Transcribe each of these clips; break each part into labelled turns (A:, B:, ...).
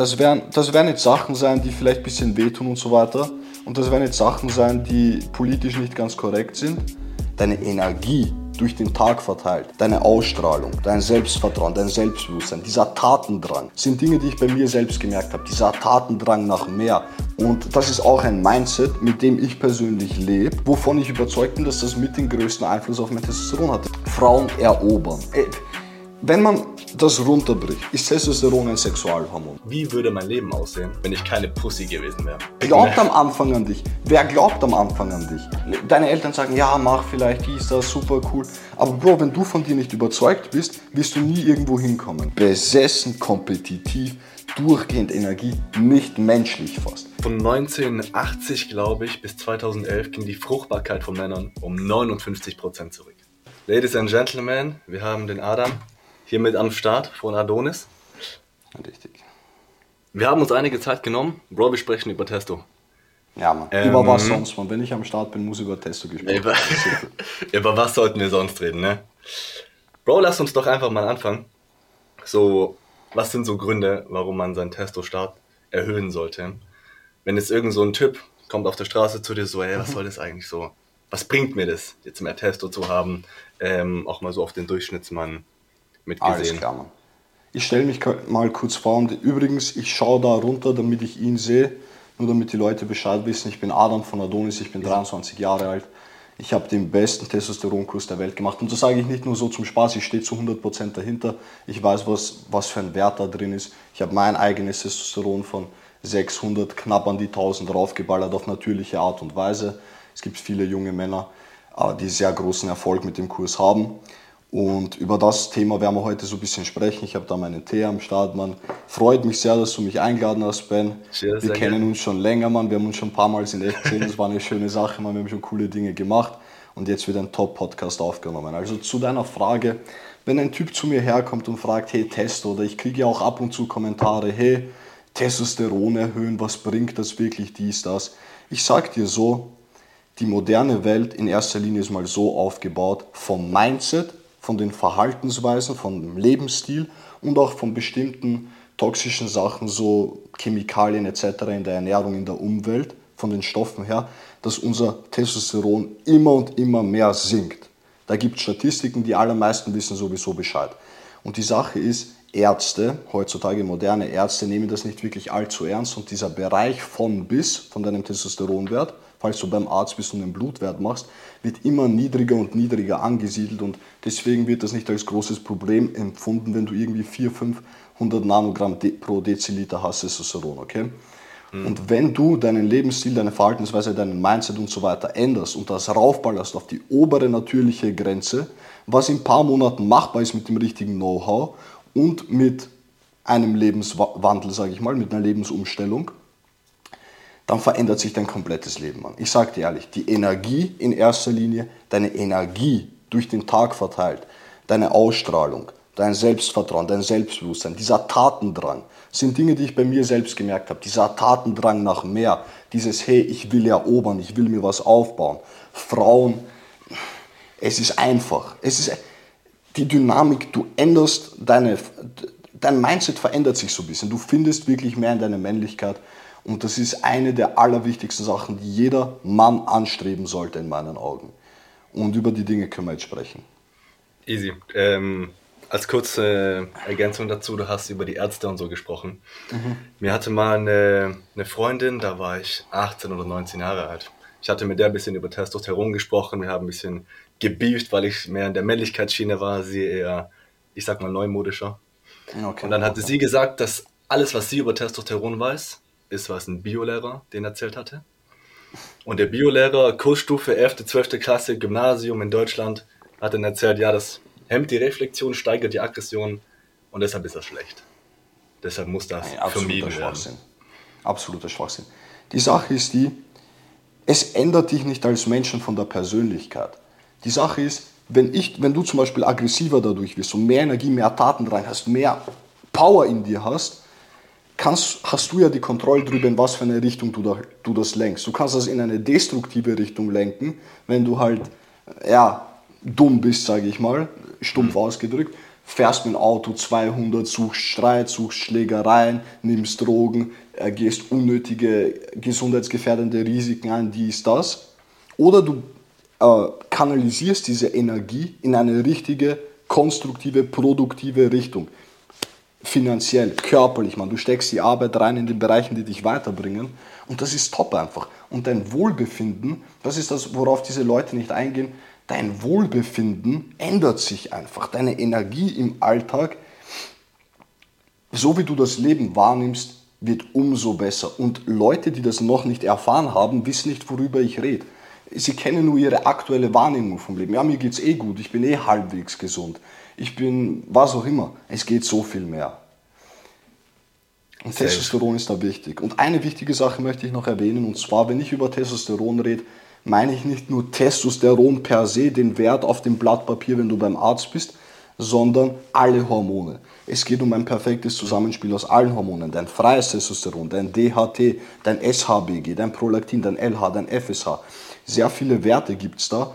A: das werden, das werden jetzt Sachen sein, die vielleicht ein bisschen wehtun und so weiter. Und das werden jetzt Sachen sein, die politisch nicht ganz korrekt sind. Deine Energie durch den Tag verteilt, deine Ausstrahlung, dein Selbstvertrauen, dein Selbstbewusstsein, dieser Tatendrang, sind Dinge, die ich bei mir selbst gemerkt habe. Dieser Tatendrang nach mehr. Und das ist auch ein Mindset, mit dem ich persönlich lebe, wovon ich überzeugt bin, dass das mit den größten Einfluss auf mein Testosteron hat. Frauen erobern. Wenn man das runterbricht, ist Testosteron ein Sexualhormon.
B: Wie würde mein Leben aussehen, wenn ich keine Pussy gewesen wäre?
A: Glaubt am Anfang an dich. Wer glaubt am Anfang an dich? Deine Eltern sagen, ja, mach vielleicht, dies, das, super cool. Aber Bro, wenn du von dir nicht überzeugt bist, wirst du nie irgendwo hinkommen. Besessen, kompetitiv, durchgehend Energie, nicht menschlich fast.
B: Von 1980, glaube ich, bis 2011 ging die Fruchtbarkeit von Männern um 59% zurück. Ladies and Gentlemen, wir haben den Adam hiermit am Start von Adonis.
A: Richtig.
B: Wir haben uns einige Zeit genommen. Bro, wir sprechen über Testo.
A: Ja, Mann. Ähm, über was sonst, man? Wenn ich am Start bin, muss über Testo gesprochen
B: über, über was sollten wir sonst reden, ne? Bro, lass uns doch einfach mal anfangen. So, was sind so Gründe, warum man seinen Testo-Start erhöhen sollte? Wenn jetzt irgend so ein Typ kommt auf der Straße zu dir so, ey, was soll das eigentlich so? Was bringt mir das, jetzt mehr Testo zu haben? Ähm, auch mal so auf den Durchschnittsmann mitgesehen. Alles klar, Mann.
A: Ich stelle mich mal kurz vor und übrigens, ich schaue da runter, damit ich ihn sehe, nur damit die Leute Bescheid wissen. Ich bin Adam von Adonis, ich bin 23 Jahre alt. Ich habe den besten Testosteronkurs der Welt gemacht. Und das sage ich nicht nur so zum Spaß, ich stehe zu 100% dahinter. Ich weiß, was, was für ein Wert da drin ist. Ich habe mein eigenes Testosteron von 600 knapp an die 1000 draufgeballert auf natürliche Art und Weise. Es gibt viele junge Männer, äh, die sehr großen Erfolg mit dem Kurs haben. Und über das Thema werden wir heute so ein bisschen sprechen. Ich habe da meinen Tee am Start, Mann. Freut mich sehr, dass du mich eingeladen hast, Ben. Cheers, wir kennen uns schon länger, Mann. Wir haben uns schon ein paar Mal in echt gesehen. Das war eine schöne Sache, Mann. Wir haben schon coole Dinge gemacht. Und jetzt wird ein Top-Podcast aufgenommen. Also zu deiner Frage, wenn ein Typ zu mir herkommt und fragt, hey, Test, oder ich kriege ja auch ab und zu Kommentare, hey, Testosteron erhöhen, was bringt das wirklich, dies, das. Ich sag dir so, die moderne Welt in erster Linie ist mal so aufgebaut, vom Mindset von den Verhaltensweisen, vom Lebensstil und auch von bestimmten toxischen Sachen, so Chemikalien etc. in der Ernährung, in der Umwelt, von den Stoffen her, dass unser Testosteron immer und immer mehr sinkt. Da gibt es Statistiken, die allermeisten wissen sowieso Bescheid. Und die Sache ist, Ärzte, heutzutage moderne Ärzte, nehmen das nicht wirklich allzu ernst und dieser Bereich von bis, von deinem Testosteronwert, falls du beim Arzt bist und einen Blutwert machst, wird immer niedriger und niedriger angesiedelt und deswegen wird das nicht als großes Problem empfunden, wenn du irgendwie 400, 500 Nanogramm pro Deziliter hast Testosteron, okay? Mhm. Und wenn du deinen Lebensstil, deine Verhaltensweise, deinen Mindset und so weiter änderst und das raufballerst auf die obere natürliche Grenze, was in ein paar Monaten machbar ist mit dem richtigen Know-how und mit einem Lebenswandel, sage ich mal, mit einer Lebensumstellung, dann verändert sich dein komplettes Leben. Mann. Ich sage dir ehrlich, die Energie in erster Linie, deine Energie durch den Tag verteilt, deine Ausstrahlung, dein Selbstvertrauen, dein Selbstbewusstsein, dieser Tatendrang, sind Dinge, die ich bei mir selbst gemerkt habe. Dieser Tatendrang nach mehr, dieses Hey, ich will erobern, ich will mir was aufbauen. Frauen, es ist einfach. Es ist die Dynamik, du änderst deine, dein Mindset verändert sich so ein bisschen. Du findest wirklich mehr in deine Männlichkeit. Und das ist eine der allerwichtigsten Sachen, die jeder Mann anstreben sollte in meinen Augen. Und über die Dinge können wir jetzt sprechen.
B: Easy. Ähm, als kurze Ergänzung dazu, du hast über die Ärzte und so gesprochen. Mhm. Mir hatte mal eine, eine Freundin, da war ich 18 oder 19 Jahre alt. Ich hatte mit der ein bisschen über Testosteron gesprochen, wir haben ein bisschen gebieft, weil ich mehr in der Männlichkeitsschiene war, sie eher, ich sag mal, neumodischer. Okay, und dann hatte okay. sie gesagt, dass alles, was sie über Testosteron weiß, ist was ein Biolehrer, den erzählt hatte. Und der Biolehrer, Kursstufe 11., 12. Klasse, Gymnasium in Deutschland, hat dann erzählt, ja, das hemmt die Reflexion, steigert die Aggression und deshalb ist das schlecht. Deshalb muss das Nein, vermieden
A: werden. Absoluter Schwachsinn. Die Sache ist die, es ändert dich nicht als Menschen von der Persönlichkeit. Die Sache ist, wenn, ich, wenn du zum Beispiel aggressiver dadurch wirst und mehr Energie, mehr Taten rein hast, mehr Power in dir hast, kannst, hast du ja die Kontrolle darüber, in was für eine Richtung du, da, du das lenkst. Du kannst das in eine destruktive Richtung lenken, wenn du halt, ja, dumm bist, sage ich mal, stumpf mhm. ausgedrückt. fährst mit dem Auto 200, suchst Streit, suchst Schlägereien, nimmst Drogen, äh, gehst unnötige gesundheitsgefährdende Risiken ein, dies, das. Oder du äh, kanalisierst diese Energie in eine richtige, konstruktive, produktive Richtung. Finanziell, körperlich, man. Du steckst die Arbeit rein in den Bereichen, die dich weiterbringen. Und das ist top einfach. Und dein Wohlbefinden, das ist das, worauf diese Leute nicht eingehen, dein Wohlbefinden ändert sich einfach. Deine Energie im Alltag, so wie du das Leben wahrnimmst, wird umso besser. Und Leute, die das noch nicht erfahren haben, wissen nicht, worüber ich rede. Sie kennen nur ihre aktuelle Wahrnehmung vom Leben. Ja, mir geht es eh gut, ich bin eh halbwegs gesund. Ich bin was auch immer. Es geht so viel mehr. Und Sehr Testosteron ist da wichtig. Und eine wichtige Sache möchte ich noch erwähnen, und zwar, wenn ich über Testosteron rede, meine ich nicht nur Testosteron per se, den Wert auf dem Blatt Papier, wenn du beim Arzt bist, sondern alle Hormone. Es geht um ein perfektes Zusammenspiel aus allen Hormonen. Dein freies Testosteron, dein DHT, dein SHBG, dein Prolaktin, dein LH, dein FSH. Sehr viele Werte gibt es da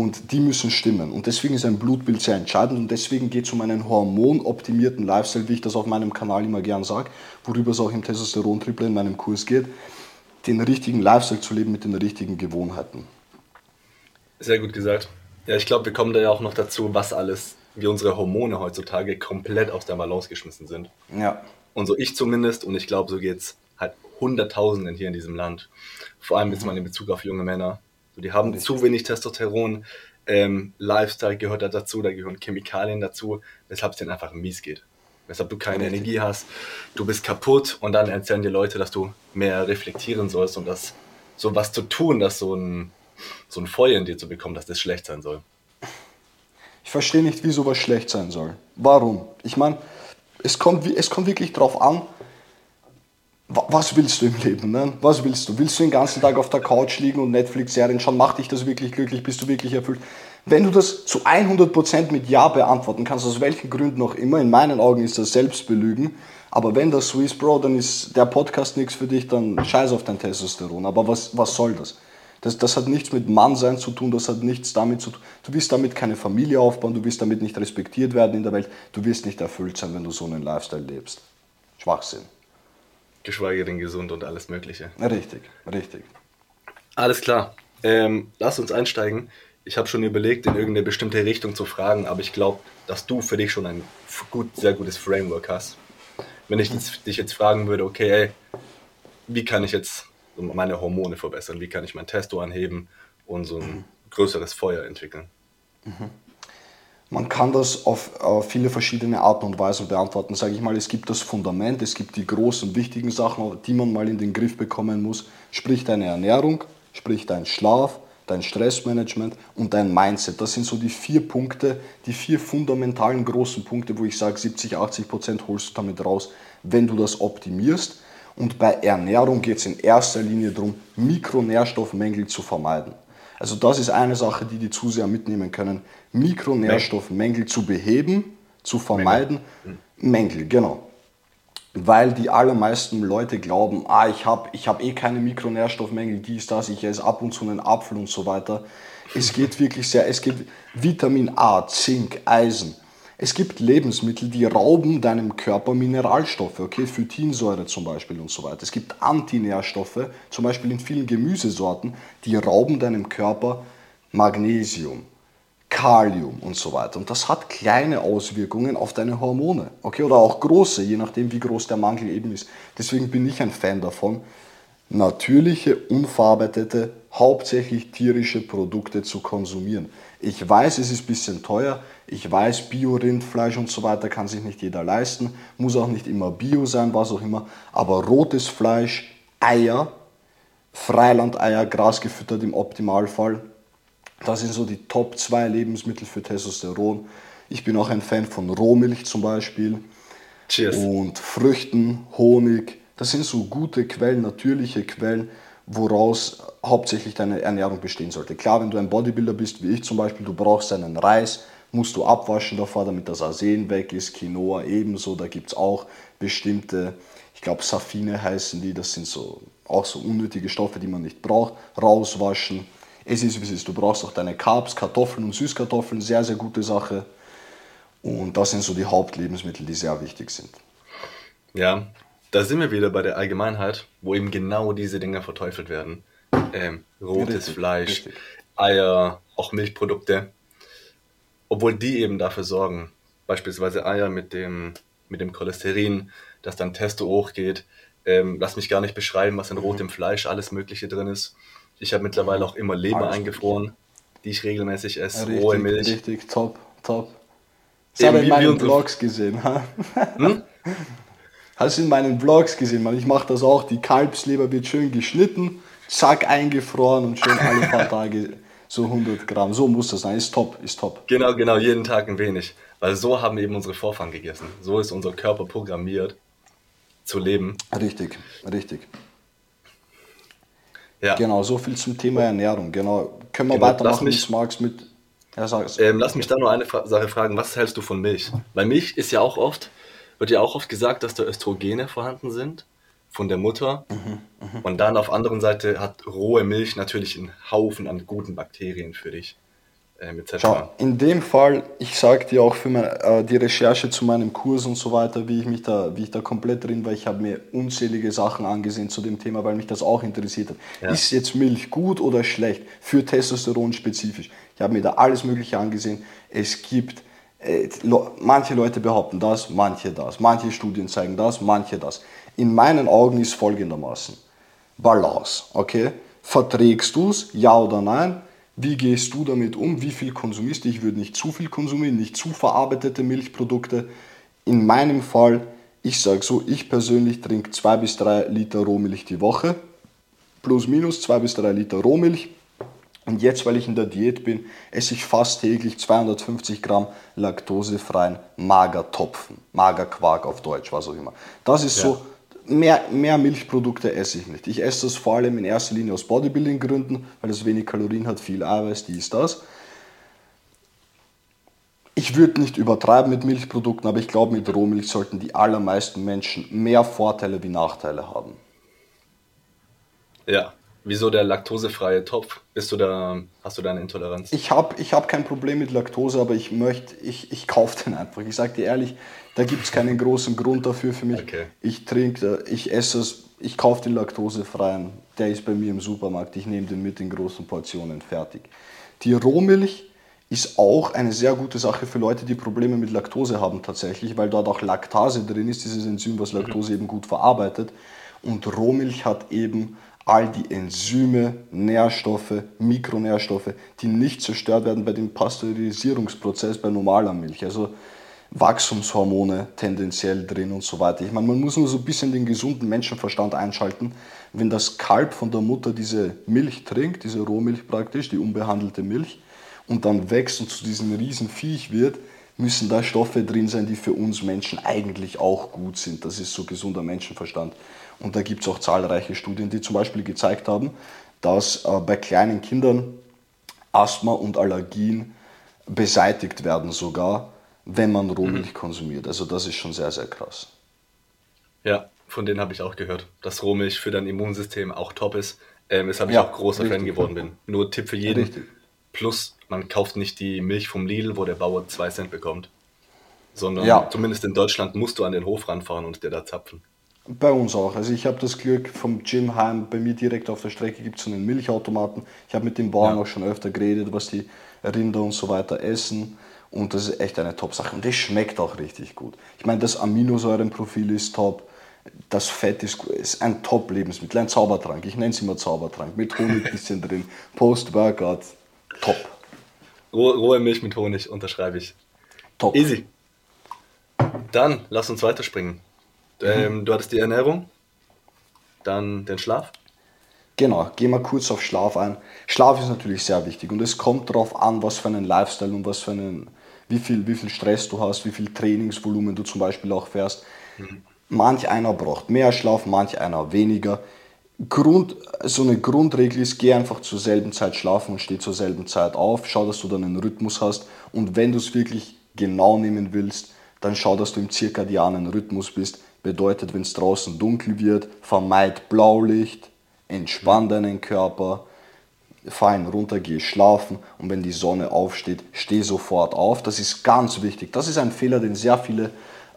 A: und die müssen stimmen. Und deswegen ist ein Blutbild sehr entscheidend und deswegen geht es um einen hormonoptimierten Lifestyle, wie ich das auf meinem Kanal immer gern sage, worüber es auch im Testosteron-Triple in meinem Kurs geht, den richtigen Lifestyle zu leben mit den richtigen Gewohnheiten.
B: Sehr gut gesagt. Ja, ich glaube, wir kommen da ja auch noch dazu, was alles, wie unsere Hormone heutzutage komplett aus der Balance geschmissen sind. Ja. Und so ich zumindest, und ich glaube, so geht es halt Hunderttausenden hier in diesem Land. Vor allem jetzt mal in Bezug auf junge Männer. So, die haben Richtig. zu wenig Testosteron, ähm, Lifestyle gehört da dazu, da gehören Chemikalien dazu, weshalb es denen einfach mies geht. Weshalb du keine Richtig. Energie hast, du bist kaputt und dann erzählen dir Leute, dass du mehr reflektieren sollst und das so was zu tun, dass so ein, so ein Feuer in dir zu bekommen, dass das schlecht sein soll.
A: Ich verstehe nicht, wie sowas schlecht sein soll. Warum? Ich meine, es kommt, es kommt wirklich drauf an, was willst du im Leben? Ne? Was willst du? Willst du den ganzen Tag auf der Couch liegen und Netflix-Serien schauen? Macht dich das wirklich glücklich? Bist du wirklich erfüllt? Wenn du das zu 100% mit Ja beantworten kannst, aus welchen Gründen auch immer, in meinen Augen ist das Selbstbelügen. Aber wenn das so ist, Bro, dann ist der Podcast nichts für dich, dann scheiß auf dein Testosteron. Aber was, was soll das? das? Das hat nichts mit Mannsein zu tun, das hat nichts damit zu tun. Du wirst damit keine Familie aufbauen, du wirst damit nicht respektiert werden in der Welt, du wirst nicht erfüllt sein, wenn du so einen Lifestyle lebst. Schwachsinn
B: geschweige denn gesund und alles Mögliche.
A: Richtig, richtig.
B: Alles klar. Ähm, lass uns einsteigen. Ich habe schon überlegt, in irgendeine bestimmte Richtung zu fragen, aber ich glaube, dass du für dich schon ein gut, sehr gutes Framework hast. Wenn ich jetzt, dich jetzt fragen würde, okay, ey, wie kann ich jetzt meine Hormone verbessern? Wie kann ich mein Testo anheben und so ein größeres Feuer entwickeln?
A: Mhm. Man kann das auf, auf viele verschiedene Arten und Weisen beantworten. Sage ich mal, es gibt das Fundament, es gibt die großen, wichtigen Sachen, die man mal in den Griff bekommen muss. Sprich deine Ernährung, sprich dein Schlaf, dein Stressmanagement und dein Mindset. Das sind so die vier Punkte, die vier fundamentalen großen Punkte, wo ich sage, 70, 80 Prozent holst du damit raus, wenn du das optimierst. Und bei Ernährung geht es in erster Linie darum, Mikronährstoffmängel zu vermeiden. Also das ist eine Sache, die die Zuseher mitnehmen können. Mikronährstoffmängel zu beheben, zu vermeiden. Mängel, Mängel genau. Weil die allermeisten Leute glauben, ah, ich habe ich hab eh keine Mikronährstoffmängel, dies, das, ich esse ab und zu einen Apfel und so weiter. Es geht wirklich sehr, es gibt Vitamin A, Zink, Eisen, es gibt Lebensmittel, die rauben deinem Körper Mineralstoffe, okay, Phytinsäure zum Beispiel und so weiter. Es gibt Antinährstoffe, zum Beispiel in vielen Gemüsesorten, die rauben deinem Körper Magnesium, Kalium und so weiter. Und das hat kleine Auswirkungen auf deine Hormone, okay, oder auch große, je nachdem, wie groß der Mangel eben ist. Deswegen bin ich ein Fan davon, natürliche, unverarbeitete, hauptsächlich tierische Produkte zu konsumieren. Ich weiß, es ist ein bisschen teuer. Ich weiß, Bio-Rindfleisch und so weiter kann sich nicht jeder leisten. Muss auch nicht immer Bio sein, was auch immer. Aber rotes Fleisch, Eier, Freilandeier, grasgefüttert im Optimalfall. Das sind so die Top 2 Lebensmittel für Testosteron. Ich bin auch ein Fan von Rohmilch zum Beispiel. Cheers. Und Früchten, Honig. Das sind so gute Quellen, natürliche Quellen woraus hauptsächlich deine Ernährung bestehen sollte. Klar, wenn du ein Bodybuilder bist, wie ich zum Beispiel, du brauchst einen Reis, musst du abwaschen davor, damit das Arsen weg ist, Quinoa ebenso, da gibt es auch bestimmte, ich glaube Safine heißen die, das sind so auch so unnötige Stoffe, die man nicht braucht, rauswaschen. Es ist wie es ist, du brauchst auch deine Carbs, Kartoffeln und Süßkartoffeln, sehr, sehr gute Sache. Und das sind so die Hauptlebensmittel, die sehr wichtig sind.
B: Ja, da sind wir wieder bei der Allgemeinheit, wo eben genau diese Dinge verteufelt werden. Ähm, rotes richtig, Fleisch, richtig. Eier, auch Milchprodukte. Obwohl die eben dafür sorgen, beispielsweise Eier mit dem, mit dem Cholesterin, dass dann Testo hochgeht. Ähm, lass mich gar nicht beschreiben, was in mhm. rotem Fleisch alles Mögliche drin ist. Ich habe mittlerweile auch immer Leber alles eingefroren, die ich regelmäßig esse,
A: richtig, rohe Milch. Richtig, top, top. Das habe ich in meinen Vlogs gesehen. Ha? Hm? Hast du in meinen Vlogs gesehen, man. Ich mache das auch. Die Kalbsleber wird schön geschnitten, zack, eingefroren und schön alle paar Tage so 100 Gramm. So muss das sein. Ist top, ist top.
B: Genau, genau, jeden Tag ein wenig. Weil so haben eben unsere Vorfahren gegessen. So ist unser Körper programmiert zu leben.
A: Richtig, richtig. Ja. Genau, so viel zum Thema Ernährung. Genau. Können wir genau, weitermachen,
B: mich, Marx mit. Ja, ähm, lass mich da nur eine Sache fragen. Was hältst du von Milch? Weil Milch ist ja auch oft, wird ja auch oft gesagt, dass da Östrogene vorhanden sind von der Mutter. Mhm, mh. Und dann auf der anderen Seite hat rohe Milch natürlich einen Haufen an guten Bakterien für dich.
A: Ähm, Schau, in dem Fall, ich sage dir auch für meine, äh, die Recherche zu meinem Kurs und so weiter, wie ich mich da, wie ich da komplett drin war, ich habe mir unzählige Sachen angesehen zu dem Thema, weil mich das auch interessiert hat. Ja. Ist jetzt Milch gut oder schlecht für Testosteron spezifisch? Ich habe mir da alles Mögliche angesehen. Es gibt äh, manche Leute behaupten das, manche das, manche Studien zeigen das, manche das. In meinen Augen ist folgendermaßen: Balance, okay? Verträgst du es, ja oder nein? Wie gehst du damit um? Wie viel konsumierst du? Ich würde nicht zu viel konsumieren, nicht zu verarbeitete Milchprodukte. In meinem Fall, ich sage so, ich persönlich trinke zwei bis drei Liter Rohmilch die Woche. Plus minus zwei bis drei Liter Rohmilch. Und jetzt, weil ich in der Diät bin, esse ich fast täglich 250 Gramm laktosefreien Magertopfen, Magerquark auf Deutsch, was auch immer. Das ist ja. so mehr, mehr Milchprodukte esse ich nicht. Ich esse das vor allem in erster Linie aus Bodybuilding-Gründen, weil es wenig Kalorien hat, viel Eiweiß, dies, das. Ich würde nicht übertreiben mit Milchprodukten, aber ich glaube, mit Rohmilch sollten die allermeisten Menschen mehr Vorteile wie Nachteile haben.
B: Ja, Wieso der laktosefreie Topf? Bist du da, hast du da eine Intoleranz?
A: Ich habe ich hab kein Problem mit Laktose, aber ich möchte, ich, ich kaufe den einfach. Ich sage dir ehrlich, da gibt es keinen großen Grund dafür für mich. Okay. Ich trinke, ich esse es, ich kaufe den laktosefreien. Der ist bei mir im Supermarkt. Ich nehme den mit in großen Portionen fertig. Die Rohmilch ist auch eine sehr gute Sache für Leute, die Probleme mit Laktose haben tatsächlich, weil dort auch Laktase drin ist, dieses Enzym, was Laktose mhm. eben gut verarbeitet. Und Rohmilch hat eben all die Enzyme, Nährstoffe, Mikronährstoffe, die nicht zerstört werden bei dem Pasteurisierungsprozess bei normaler Milch. Also Wachstumshormone tendenziell drin und so weiter. Ich meine, man muss nur so ein bisschen den gesunden Menschenverstand einschalten. Wenn das Kalb von der Mutter diese Milch trinkt, diese Rohmilch praktisch, die unbehandelte Milch, und dann wächst und zu diesem riesen Viech wird, müssen da Stoffe drin sein, die für uns Menschen eigentlich auch gut sind. Das ist so gesunder Menschenverstand. Und da gibt es auch zahlreiche Studien, die zum Beispiel gezeigt haben, dass äh, bei kleinen Kindern Asthma und Allergien beseitigt werden sogar, wenn man Rohmilch mhm. konsumiert. Also das ist schon sehr, sehr krass.
B: Ja, von denen habe ich auch gehört, dass Rohmilch für dein Immunsystem auch top ist. Ähm, weshalb ich ja, auch großer richtig. Fan geworden bin. Nur Tipp für jeden. Richtig. Plus, man kauft nicht die Milch vom Lidl, wo der Bauer 2 Cent bekommt. Sondern ja. zumindest in Deutschland musst du an den Hof ranfahren und dir da zapfen.
A: Bei uns auch. Also ich habe das Glück vom Gym heim, bei mir direkt auf der Strecke gibt es so einen Milchautomaten. Ich habe mit den Bauern ja. auch schon öfter geredet, was die Rinder und so weiter essen. Und das ist echt eine Top-Sache. Und das schmeckt auch richtig gut. Ich meine, das Aminosäurenprofil ist top. Das Fett ist, ist ein Top-Lebensmittel, ein Zaubertrank. Ich nenne es immer Zaubertrank. Mit Honig ein bisschen drin. Post-Workout. Top.
B: Rohe Milch mit Honig unterschreibe ich. Top. Easy. Dann lass uns weiterspringen. Ähm, du hattest die Ernährung, dann den Schlaf.
A: Genau, gehen wir kurz auf Schlaf ein. Schlaf ist natürlich sehr wichtig und es kommt darauf an, was für einen Lifestyle und was für einen, wie viel, wie viel Stress du hast, wie viel Trainingsvolumen du zum Beispiel auch fährst. Mhm. Manch einer braucht mehr Schlaf, manch einer weniger. Grund, so eine Grundregel ist, geh einfach zur selben Zeit schlafen und steh zur selben Zeit auf. Schau, dass du dann einen Rhythmus hast. Und wenn du es wirklich genau nehmen willst, dann schau, dass du im zirkadianen Rhythmus bist. Bedeutet, wenn es draußen dunkel wird, vermeid Blaulicht, entspann deinen Körper, fein runter, geh schlafen und wenn die Sonne aufsteht, steh sofort auf. Das ist ganz wichtig. Das ist ein Fehler, den sehr viele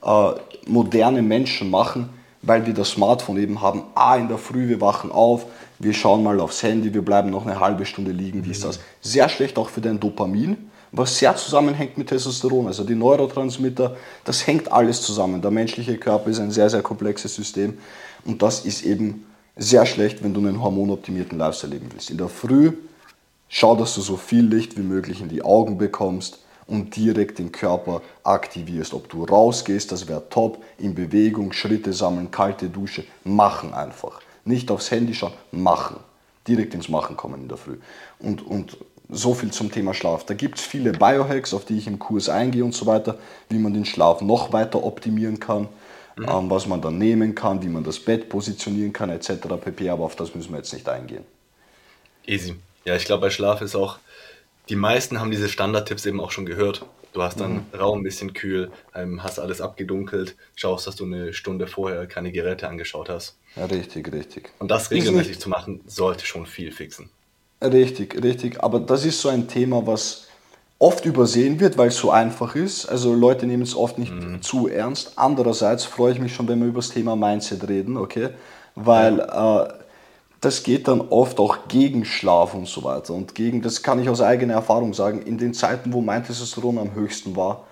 A: äh, moderne Menschen machen, weil wir das Smartphone eben haben. Ah, in der Früh, wir wachen auf, wir schauen mal aufs Handy, wir bleiben noch eine halbe Stunde liegen, wie ist das? Sehr schlecht auch für dein Dopamin, was sehr zusammenhängt mit Testosteron. Also die Neurotransmitter, das hängt alles zusammen. Der menschliche Körper ist ein sehr, sehr komplexes System und das ist eben sehr schlecht, wenn du einen hormonoptimierten Lifestyle leben willst. In der Früh schau, dass du so viel Licht wie möglich in die Augen bekommst und direkt den Körper aktivierst. Ob du rausgehst, das wäre top, in Bewegung, Schritte sammeln, kalte Dusche, machen einfach. Nicht aufs Handy schauen, machen. Direkt ins Machen kommen in der Früh. Und, und so viel zum Thema Schlaf. Da gibt es viele Biohacks, auf die ich im Kurs eingehe und so weiter, wie man den Schlaf noch weiter optimieren kann, mhm. ähm, was man dann nehmen kann, wie man das Bett positionieren kann, etc. pp. Aber auf das müssen wir jetzt nicht eingehen.
B: Easy. Ja, ich glaube, bei Schlaf ist auch, die meisten haben diese Standardtipps eben auch schon gehört. Du hast dann mhm. Raum ein bisschen kühl, ähm, hast alles abgedunkelt, schaust, dass du eine Stunde vorher keine Geräte angeschaut hast.
A: Ja, richtig, richtig.
B: Und das regelmäßig zu machen, sollte schon viel fixen.
A: Richtig, richtig. Aber das ist so ein Thema, was oft übersehen wird, weil es so einfach ist. Also Leute nehmen es oft nicht mhm. zu ernst. Andererseits freue ich mich schon, wenn wir über das Thema Mindset reden, okay? Weil äh, das geht dann oft auch gegen Schlaf und so weiter. Und gegen, das kann ich aus eigener Erfahrung sagen, in den Zeiten, wo mein Testosteron am höchsten war,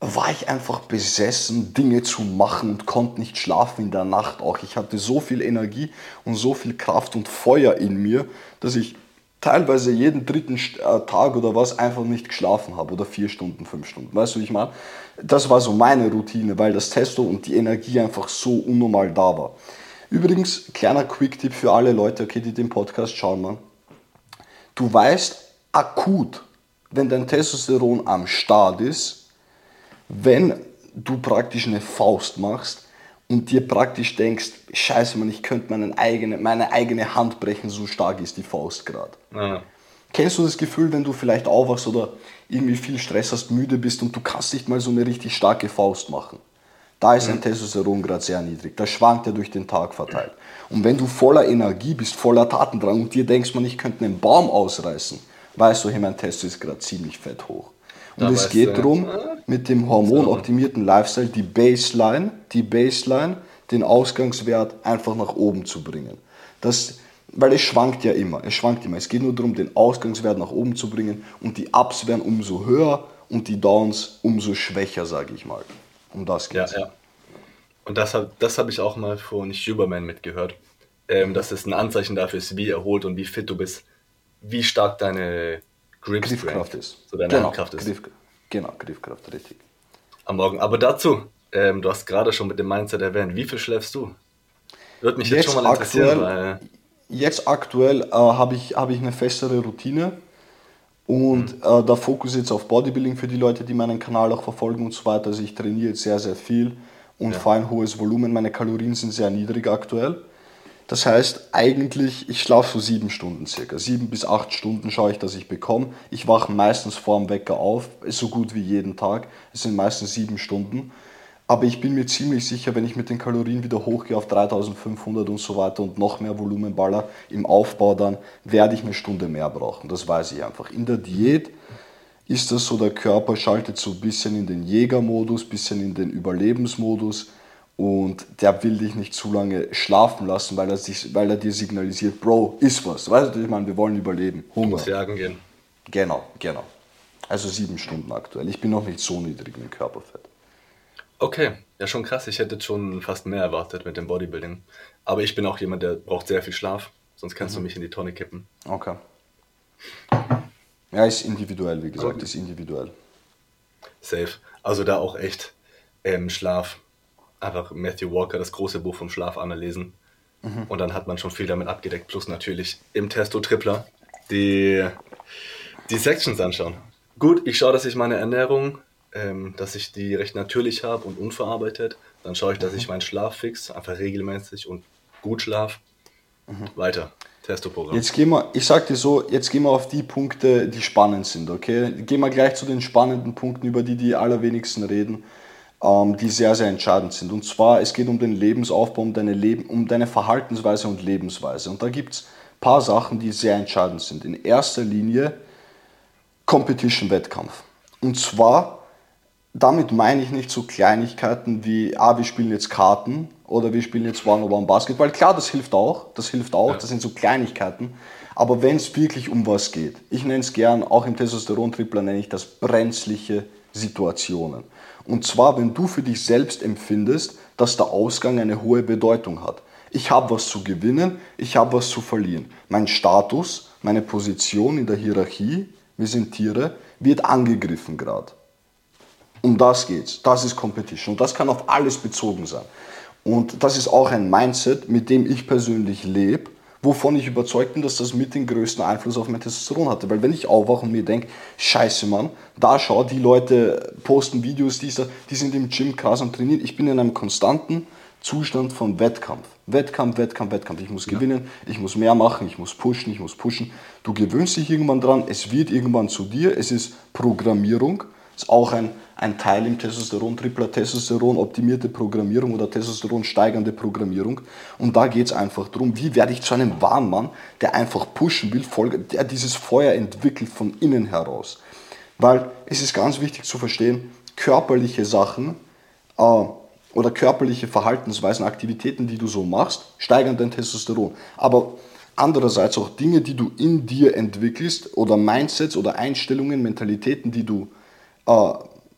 A: war ich einfach besessen, Dinge zu machen und konnte nicht schlafen in der Nacht auch. Ich hatte so viel Energie und so viel Kraft und Feuer in mir, dass ich teilweise jeden dritten äh, Tag oder was einfach nicht geschlafen habe oder vier Stunden, fünf Stunden. Weißt du, wie ich meine? Das war so meine Routine, weil das Testo und die Energie einfach so unnormal da war. Übrigens, kleiner Quick-Tipp für alle Leute, okay, die den Podcast schauen, man. Du weißt akut, wenn dein Testosteron am Start ist, wenn du praktisch eine Faust machst und dir praktisch denkst, scheiße, man, ich könnte meine eigene, meine eigene Hand brechen, so stark ist die Faust gerade. Ja. Kennst du das Gefühl, wenn du vielleicht aufwachst oder irgendwie viel Stress hast, müde bist und du kannst nicht mal so eine richtig starke Faust machen? Da ist ein Testosteron gerade sehr niedrig. Da schwankt er durch den Tag verteilt. Und wenn du voller Energie bist, voller Tatendrang und dir denkst, man, ich könnte einen Baum ausreißen, weißt du, hey, mein Testo ist gerade ziemlich fett hoch. Und da es geht darum, mit dem hormonoptimierten Lifestyle die Baseline, die Baseline, den Ausgangswert einfach nach oben zu bringen. Das, weil es schwankt ja immer, es schwankt immer. Es geht nur darum, den Ausgangswert nach oben zu bringen und die Ups werden umso höher und die Downs umso schwächer, sage ich mal. Um das
B: geht's. Ja, ja. Und das habe das hab ich auch mal von Huberman mitgehört, ähm, dass es ein Anzeichen dafür ist, wie erholt und wie fit du bist, wie stark deine
A: Grip Griffkraft ist.
B: So deine genau, Handkraft ist. Griff,
A: genau, Griffkraft, richtig.
B: Am Morgen. Aber dazu, ähm, du hast gerade schon mit dem Mindset erwähnt, wie viel schläfst du? Würde mich jetzt, jetzt schon mal interessieren.
A: Aktuell, jetzt aktuell äh, habe ich, hab ich eine festere Routine und mhm. äh, der Fokus jetzt auf Bodybuilding für die Leute, die meinen Kanal auch verfolgen und so weiter. Also ich trainiere jetzt sehr, sehr viel und ja. fahre ein hohes Volumen. Meine Kalorien sind sehr niedrig aktuell. Das heißt, eigentlich, ich schlafe so sieben Stunden circa. Sieben bis acht Stunden schaue ich, dass ich bekomme. Ich wache meistens vor dem Wecker auf, so gut wie jeden Tag. Es sind meistens sieben Stunden. Aber ich bin mir ziemlich sicher, wenn ich mit den Kalorien wieder hochgehe auf 3500 und so weiter und noch mehr Volumenballer im Aufbau, dann werde ich eine Stunde mehr brauchen. Das weiß ich einfach. In der Diät ist das so, der Körper schaltet so ein bisschen in den Jägermodus, ein bisschen in den Überlebensmodus und der will dich nicht zu lange schlafen lassen, weil er, sich, weil er dir signalisiert, Bro, ist was. Weißt du, ich meine, wir wollen überleben.
B: Hunger. Du musst jagen gehen.
A: Genau, genau. Also sieben Stunden aktuell. Ich bin noch nicht so niedrig mit Körperfett.
B: Okay, ja schon krass. Ich hätte schon fast mehr erwartet mit dem Bodybuilding. Aber ich bin auch jemand, der braucht sehr viel Schlaf. Sonst kannst mhm. du mich in die Tonne kippen.
A: Okay. Ja, ist individuell, wie gesagt, okay. ist individuell.
B: Safe. Also da auch echt ähm, Schlaf. Einfach Matthew Walker, das große Buch vom Schlaf lesen. Mhm. Und dann hat man schon viel damit abgedeckt. Plus natürlich im Testo-Tripler die, die Sections anschauen. Gut, ich schaue, dass ich meine Ernährung ähm, dass ich die recht natürlich habe und unverarbeitet. Dann schaue ich, dass ich mhm. meinen Schlaf fix, einfach regelmäßig und gut schlaf. Mhm. Weiter. Testoprogramm.
A: Jetzt gehen wir, ich sag dir so, jetzt gehen wir auf die Punkte, die spannend sind, okay? Gehen wir gleich zu den spannenden Punkten, über die die allerwenigsten reden, die sehr, sehr entscheidend sind. Und zwar, es geht um den Lebensaufbau, um deine, Leben, um deine Verhaltensweise und Lebensweise. Und da gibt es paar Sachen, die sehr entscheidend sind. In erster Linie Competition-Wettkampf. Und zwar, damit meine ich nicht so Kleinigkeiten wie, ah, wir spielen jetzt Karten oder wir spielen jetzt One-on-One Basketball. Klar, das hilft auch, das hilft auch, das sind so Kleinigkeiten. Aber wenn es wirklich um was geht, ich nenne es gern, auch im Testosteron-Tripler nenne ich das brenzliche Situationen. Und zwar, wenn du für dich selbst empfindest, dass der Ausgang eine hohe Bedeutung hat. Ich habe was zu gewinnen, ich habe was zu verlieren. Mein Status, meine Position in der Hierarchie, wir sind Tiere, wird angegriffen gerade. Um das geht's. Das ist Competition. Und das kann auf alles bezogen sein. Und das ist auch ein Mindset, mit dem ich persönlich lebe, wovon ich überzeugt bin, dass das mit den größten Einfluss auf mein Testosteron hatte. Weil wenn ich aufwache und mir denke, scheiße Mann, da schau, die Leute posten Videos, die, die sind im Gym krass und trainieren. Ich bin in einem konstanten Zustand von Wettkampf. Wettkampf, Wettkampf, Wettkampf. Ich muss ja. gewinnen, ich muss mehr machen, ich muss pushen, ich muss pushen. Du gewöhnst dich irgendwann dran, es wird irgendwann zu dir, es ist Programmierung. Ist auch ein, ein Teil im Testosteron, tripler Testosteron, optimierte Programmierung oder Testosteron steigernde Programmierung. Und da geht es einfach darum, wie werde ich zu einem wahren Mann, der einfach pushen will, der dieses Feuer entwickelt von innen heraus. Weil es ist ganz wichtig zu verstehen, körperliche Sachen, äh, oder körperliche Verhaltensweisen, Aktivitäten, die du so machst, steigern dein Testosteron. Aber andererseits auch Dinge, die du in dir entwickelst oder Mindsets oder Einstellungen, Mentalitäten, die du äh,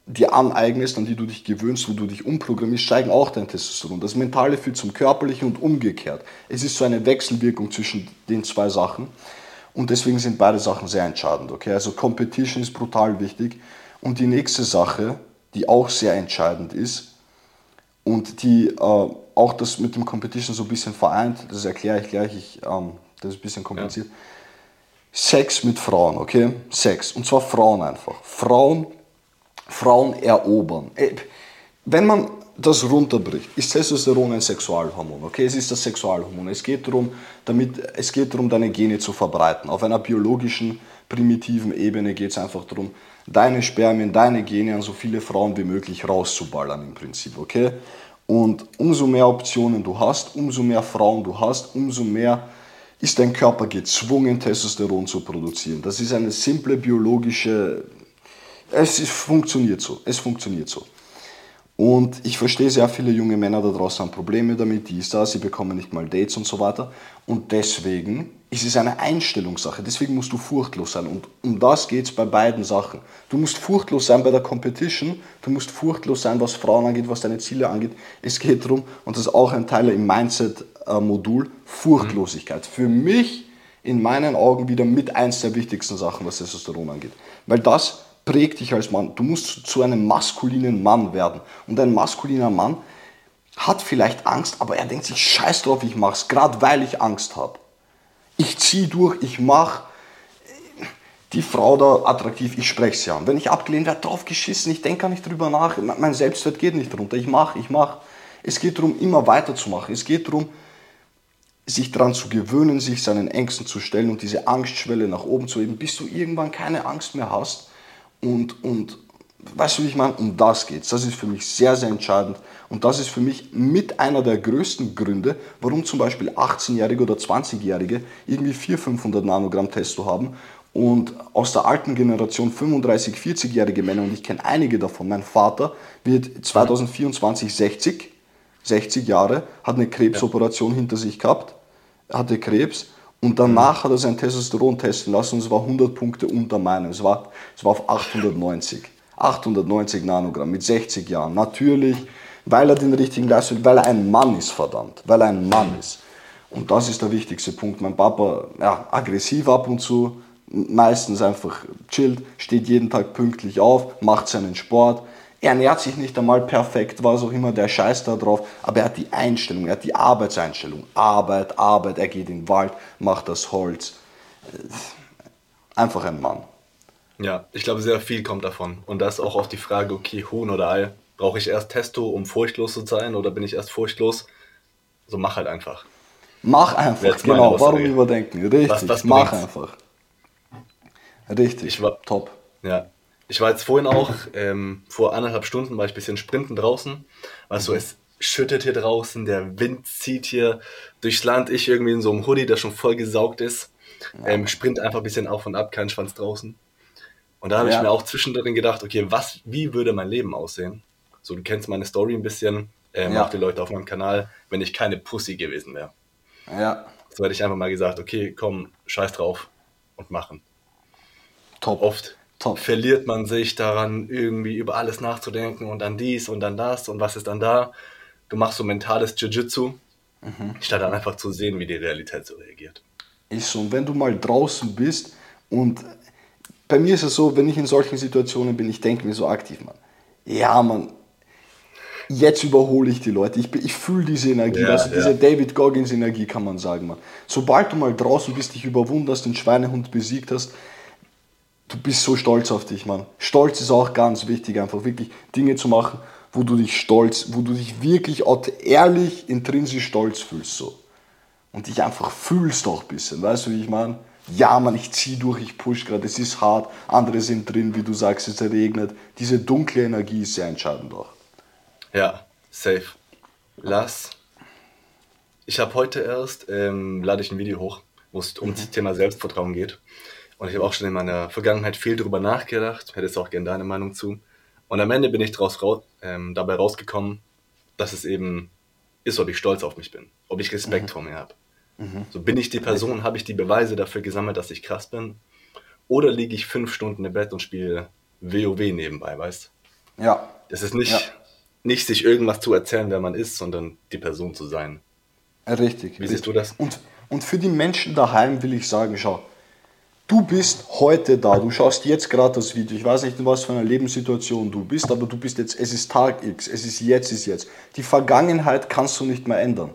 A: dir aneignest, an die du dich gewöhnst, wo du dich umprogrammierst, steigen auch dein Testosteron. Das Mentale führt zum Körperlichen und umgekehrt. Es ist so eine Wechselwirkung zwischen den zwei Sachen und deswegen sind beide Sachen sehr entscheidend. Okay? Also Competition ist brutal wichtig und die nächste Sache, die auch sehr entscheidend ist, und die äh, auch das mit dem Competition so ein bisschen vereint. Das erkläre ich gleich, ich, ähm, das ist ein bisschen kompliziert. Ja. Sex mit Frauen, okay? Sex. Und zwar Frauen einfach. Frauen, Frauen erobern. Äh, wenn man das runterbricht, ist Testosteron ein Sexualhormon, okay? Es ist das Sexualhormon. Es geht darum, damit, es geht darum, deine Gene zu verbreiten. Auf einer biologischen, primitiven Ebene geht es einfach darum, deine Spermien, deine Gene an so viele Frauen wie möglich rauszuballern im Prinzip, okay? Und umso mehr Optionen du hast, umso mehr Frauen du hast, umso mehr ist dein Körper gezwungen, Testosteron zu produzieren. Das ist eine simple biologische, es ist, funktioniert so, es funktioniert so. Und ich verstehe sehr viele junge Männer da draußen haben Probleme damit, dies, das, sie bekommen nicht mal Dates und so weiter. Und deswegen ist es eine Einstellungssache. Deswegen musst du furchtlos sein. Und um das geht es bei beiden Sachen. Du musst furchtlos sein bei der Competition, du musst furchtlos sein, was Frauen angeht, was deine Ziele angeht. Es geht darum, und das ist auch ein Teil im Mindset-Modul, Furchtlosigkeit. Für mich in meinen Augen wieder mit eins der wichtigsten Sachen, was Testosteron angeht. Weil das prägt dich als Mann. Du musst zu einem maskulinen Mann werden. Und ein maskuliner Mann hat vielleicht Angst, aber er denkt sich, scheiß drauf, ich mach's, gerade weil ich Angst habe. Ich ziehe durch, ich mach die Frau da attraktiv, ich spreche sie an. Wenn ich abgelehnt werde, drauf geschissen, ich denke gar nicht drüber nach, mein Selbstwert geht nicht runter, ich mache, ich mache. Es geht darum, immer weiterzumachen. Es geht darum, sich daran zu gewöhnen, sich seinen Ängsten zu stellen und diese Angstschwelle nach oben zu heben, bis du irgendwann keine Angst mehr hast und, und weißt du, wie ich meine? Um das geht es. Das ist für mich sehr, sehr entscheidend. Und das ist für mich mit einer der größten Gründe, warum zum Beispiel 18-Jährige oder 20-Jährige irgendwie 400, 500 Nanogramm Testo haben und aus der alten Generation 35, 40-jährige Männer, und ich kenne einige davon, mein Vater wird 2024 60, 60 Jahre, hat eine Krebsoperation ja. hinter sich gehabt, hatte Krebs und danach hat er sein Testosteron testen lassen und es war 100 Punkte unter meinem. Es war, es war auf 890. 890 Nanogramm mit 60 Jahren. Natürlich, weil er den richtigen Leistung, weil er ein Mann ist, verdammt. Weil er ein Mann ist. Und das ist der wichtigste Punkt. Mein Papa, ja, aggressiv ab und zu, meistens einfach chillt, steht jeden Tag pünktlich auf, macht seinen Sport, er ernährt sich nicht einmal perfekt, was auch immer, der Scheiß da drauf, aber er hat die Einstellung, er hat die Arbeitseinstellung. Arbeit, Arbeit, er geht in den Wald, macht das Holz. Einfach ein Mann.
B: Ja, ich glaube, sehr viel kommt davon. Und das auch auf die Frage, okay, Huhn oder Ei. Brauche ich erst Testo, um furchtlos zu sein, oder bin ich erst furchtlos? So mach halt einfach.
A: Mach einfach, genau. Warum überdenken? Richtig, was, was mach einfach. Richtig,
B: ich war, top. Ja, ich war jetzt vorhin auch, ähm, vor anderthalb Stunden war ich ein bisschen sprinten draußen. Weißt du, es, schüttet hier draußen, der Wind zieht hier durchs Land, ich irgendwie in so einem Hoodie, der schon voll gesaugt ist, ähm, sprint einfach ein bisschen auf und ab, kein Schwanz draußen. Und da habe ja. ich mir auch zwischendrin gedacht, okay, was, wie würde mein Leben aussehen? So, du kennst meine Story ein bisschen, ähm, ja. auch die Leute auf meinem Kanal, wenn ich keine Pussy gewesen wäre. Ja. So hätte ich einfach mal gesagt, okay, komm, scheiß drauf und machen. Top. Oft Top. verliert man sich daran, irgendwie über alles nachzudenken und dann dies und dann das und was ist dann da. Du machst so mentales Jiu-Jitsu, mhm. statt dann einfach zu sehen, wie die Realität so reagiert.
A: Ist so. Und wenn du mal draußen bist und bei mir ist es so, wenn ich in solchen Situationen bin, ich denke mir so aktiv, man, ja, man, jetzt überhole ich die Leute. Ich, ich fühle diese Energie, ja, also diese David Goggins Energie kann man sagen, man. Sobald du mal draußen bist, dich überwunderst, den Schweinehund besiegt hast, du bist so stolz auf dich, man. Stolz ist auch ganz wichtig, einfach wirklich Dinge zu machen, wo du dich stolz, wo du dich wirklich ehrlich, intrinsisch stolz fühlst, so. Und dich einfach fühlst auch ein bisschen, weißt du, wie ich meine? ja, man, ich ziehe durch, ich push gerade, es ist hart, andere sind drin, wie du sagst, es regnet. Diese dunkle Energie ist sehr entscheidend auch.
B: Ja, safe. Lass. Ich habe heute erst, ähm, lade ich ein Video hoch, wo es um mhm. das Thema Selbstvertrauen geht. Und ich habe auch schon in meiner Vergangenheit viel darüber nachgedacht, hätte es auch gerne deine Meinung zu. Und am Ende bin ich draus, ähm, dabei rausgekommen, dass es eben ist, ob ich stolz auf mich bin, ob ich Respekt mhm. vor mir habe. Mhm. So bin ich die Person, habe ich die Beweise dafür gesammelt, dass ich krass bin? Oder liege ich fünf Stunden im Bett und spiele WoW nebenbei, weißt Ja. Das ist nicht, ja. nicht sich irgendwas zu erzählen, wer man ist, sondern die Person zu sein.
A: Richtig. Wie richtig. siehst du das? Und, und für die Menschen daheim will ich sagen, schau, du bist heute da, du schaust jetzt gerade das Video, ich weiß nicht, in was für einer Lebenssituation du bist, aber du bist jetzt, es ist Tag X, es ist jetzt, ist jetzt. Die Vergangenheit kannst du nicht mehr ändern.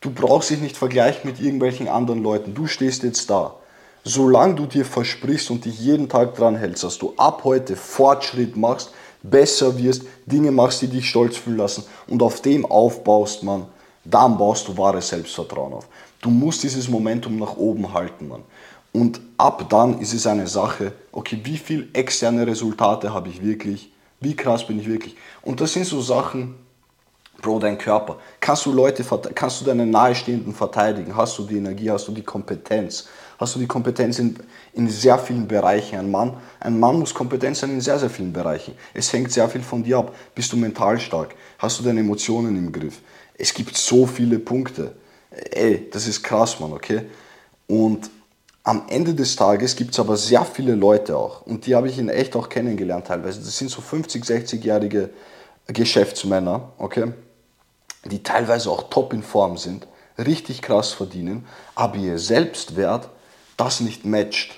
A: Du brauchst dich nicht vergleichen mit irgendwelchen anderen Leuten. Du stehst jetzt da. Solange du dir versprichst und dich jeden Tag dran hältst, dass du ab heute Fortschritt machst, besser wirst, Dinge machst, die dich stolz fühlen lassen und auf dem aufbaust, man, dann baust du wahres Selbstvertrauen auf. Du musst dieses Momentum nach oben halten, man. Und ab dann ist es eine Sache, okay, wie viel externe Resultate habe ich wirklich? Wie krass bin ich wirklich? Und das sind so Sachen, Bro, dein Körper. Kannst du Leute, kannst du deine Nahestehenden verteidigen? Hast du die Energie, hast du die Kompetenz? Hast du die Kompetenz in, in sehr vielen Bereichen? Ein Mann, ein Mann muss kompetent sein in sehr, sehr vielen Bereichen. Es hängt sehr viel von dir ab. Bist du mental stark? Hast du deine Emotionen im Griff? Es gibt so viele Punkte. Ey, das ist krass, Mann, okay? Und am Ende des Tages gibt es aber sehr viele Leute auch. Und die habe ich in echt auch kennengelernt teilweise. Das sind so 50, 60-jährige Geschäftsmänner, okay? die teilweise auch top in Form sind, richtig krass verdienen, aber ihr Selbstwert das nicht matcht.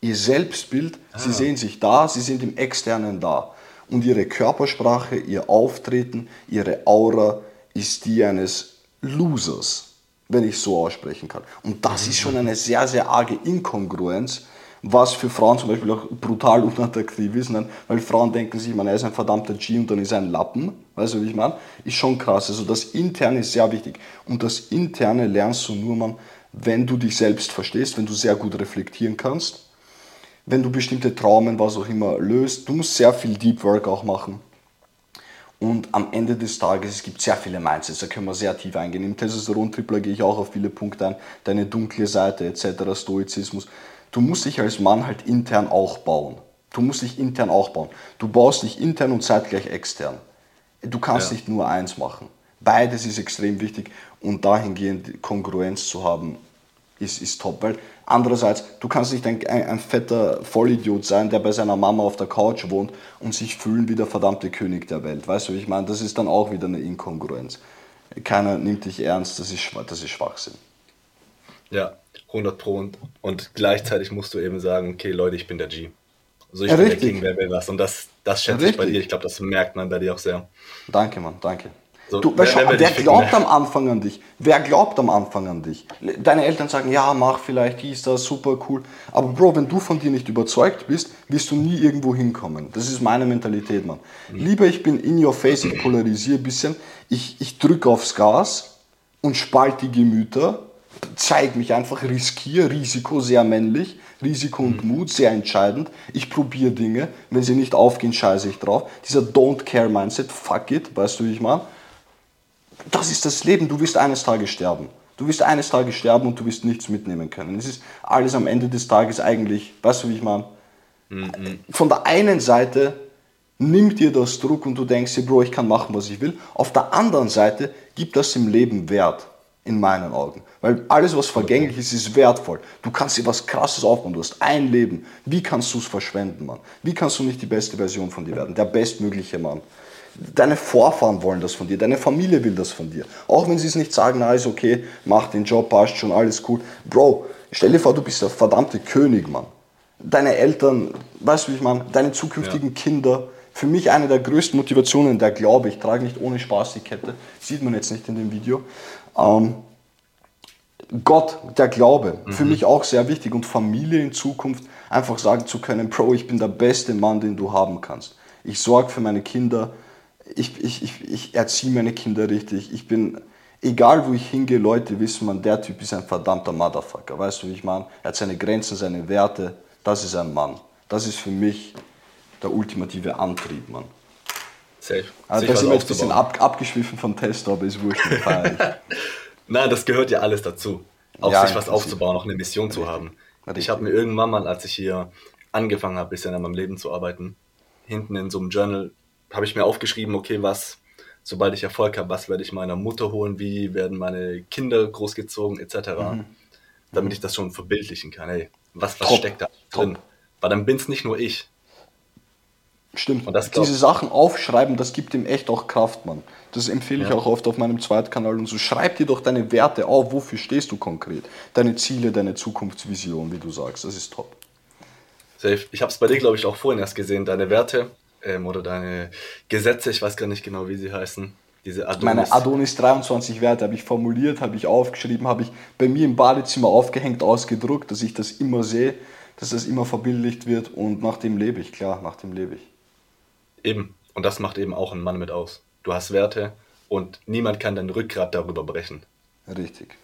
A: Ihr Selbstbild, ah. sie sehen sich da, sie sind im Externen da. Und ihre Körpersprache, ihr Auftreten, ihre Aura ist die eines Losers, wenn ich so aussprechen kann. Und das ist schon eine sehr, sehr arge Inkongruenz, was für Frauen zum Beispiel auch brutal unattraktiv ist, ne? weil Frauen denken sich, man, er ist ein verdammter G und dann ist er ein Lappen, weißt du, wie ich meine? Ist schon krass. Also das Interne ist sehr wichtig und das Interne lernst du nur, man, wenn du dich selbst verstehst, wenn du sehr gut reflektieren kannst, wenn du bestimmte Traumen, was auch immer, löst. Du musst sehr viel Deep Work auch machen. Und am Ende des Tages, es gibt sehr viele Mindsets, da können wir sehr tief eingehen. Im Testosteron-Tripler gehe ich auch auf viele Punkte ein, deine dunkle Seite etc., Stoizismus du musst dich als Mann halt intern auch bauen. Du musst dich intern auch bauen. Du baust dich intern und zeitgleich extern. Du kannst ja. nicht nur eins machen. Beides ist extrem wichtig und dahingehend Kongruenz zu haben, ist, ist top. Weil andererseits, du kannst nicht ein, ein, ein, fetter Vollidiot sein, der bei seiner Mama auf der Couch wohnt und sich fühlen wie der verdammte König der Welt. Weißt du, wie ich meine? Das ist dann auch wieder eine Inkongruenz. Keiner nimmt dich ernst, das ist, das ist Schwachsinn.
B: Ja, 100 Pro und, und gleichzeitig musst du eben sagen, okay Leute, ich bin der G. Also ich ja, bin richtig. der King, wer will was. Und das, das schätze ja, ich bei dir. Ich glaube, das merkt man bei dir auch sehr.
A: Danke, Mann, danke. So, du, wer, wer, wer glaubt am Anfang an dich? Wer glaubt am Anfang an dich? Deine Eltern sagen, ja, mach vielleicht, hieß das, super cool. Aber Bro, wenn du von dir nicht überzeugt bist, wirst du nie irgendwo hinkommen. Das ist meine Mentalität, Mann. Mhm. Lieber ich bin in your face, ich polarisiere ein bisschen, ich, ich drücke aufs Gas und spalte die Gemüter zeige mich einfach, riskiere Risiko, sehr männlich, Risiko und mhm. Mut, sehr entscheidend. Ich probiere Dinge, wenn sie nicht aufgehen, scheiße ich drauf. Dieser Don't Care Mindset, fuck it, weißt du, wie ich meine? Das ist das Leben, du wirst eines Tages sterben. Du wirst eines Tages sterben und du wirst nichts mitnehmen können. Es ist alles am Ende des Tages eigentlich, weißt du, wie ich meine? Mhm. Von der einen Seite nimmt dir das Druck und du denkst dir, Bro, ich kann machen, was ich will. Auf der anderen Seite gibt das im Leben Wert, in meinen Augen. Weil alles, was vergänglich ist, ist wertvoll. Du kannst dir was Krasses aufbauen. Du hast ein Leben. Wie kannst du es verschwenden, Mann? Wie kannst du nicht die beste Version von dir werden? Der bestmögliche Mann. Deine Vorfahren wollen das von dir, deine Familie will das von dir. Auch wenn sie es nicht sagen, na ist okay, mach den Job, passt schon, alles cool. Bro, stell dir vor, du bist der verdammte König, Mann. Deine Eltern, weißt du, wie ich meine, deine zukünftigen ja. Kinder. Für mich eine der größten Motivationen, der Glaube, ich trage nicht ohne Spaß die Kette, sieht man jetzt nicht in dem Video. Ähm, Gott, der Glaube, mhm. für mich auch sehr wichtig und Familie in Zukunft einfach sagen zu können, Bro, ich bin der beste Mann, den du haben kannst. Ich sorge für meine Kinder, ich, ich, ich, ich erziehe meine Kinder richtig. Ich bin, egal wo ich hingehe, Leute wissen, man, der Typ ist ein verdammter Motherfucker. Weißt du, wie ich meine? Er hat seine Grenzen, seine Werte. Das ist ein Mann. Das ist für mich der ultimative Antrieb, Mann. Safe. Also, das ist immer ein bisschen ab, abgeschwiffen vom Test, aber ist wurscht.
B: Nein, das gehört ja alles dazu. Auch ja, sich was aufzubauen, auch eine Mission zu haben. Richtig. Ich habe mir irgendwann mal, als ich hier angefangen habe, ein bisschen an meinem Leben zu arbeiten, hinten in so einem Journal habe ich mir aufgeschrieben, okay, was, sobald ich Erfolg habe, was werde ich meiner Mutter holen, wie werden meine Kinder großgezogen, etc. Mhm. Damit ich das schon verbildlichen kann. Hey, was, was steckt da drin? Weil dann bin es nicht nur ich.
A: Stimmt. Und das Diese Sachen aufschreiben, das gibt ihm echt auch Kraft, Mann. Das empfehle ich ja. auch oft auf meinem Zweitkanal und so. Schreib dir doch deine Werte auf, wofür stehst du konkret? Deine Ziele, deine Zukunftsvision, wie du sagst. Das ist top.
B: Safe. Ich habe es bei dir, glaube ich, auch vorhin erst gesehen. Deine Werte ähm, oder deine Gesetze, ich weiß gar nicht genau, wie sie heißen.
A: Diese Adonis. Meine Adonis 23 Werte habe ich formuliert, habe ich aufgeschrieben, habe ich bei mir im Badezimmer aufgehängt, ausgedruckt, dass ich das immer sehe, dass das immer verbildlicht wird und nach dem lebe ich, klar, nach dem lebe ich.
B: Eben. Und das macht eben auch einen Mann mit aus. Du hast Werte und niemand kann dein Rückgrat darüber brechen.
A: Richtig.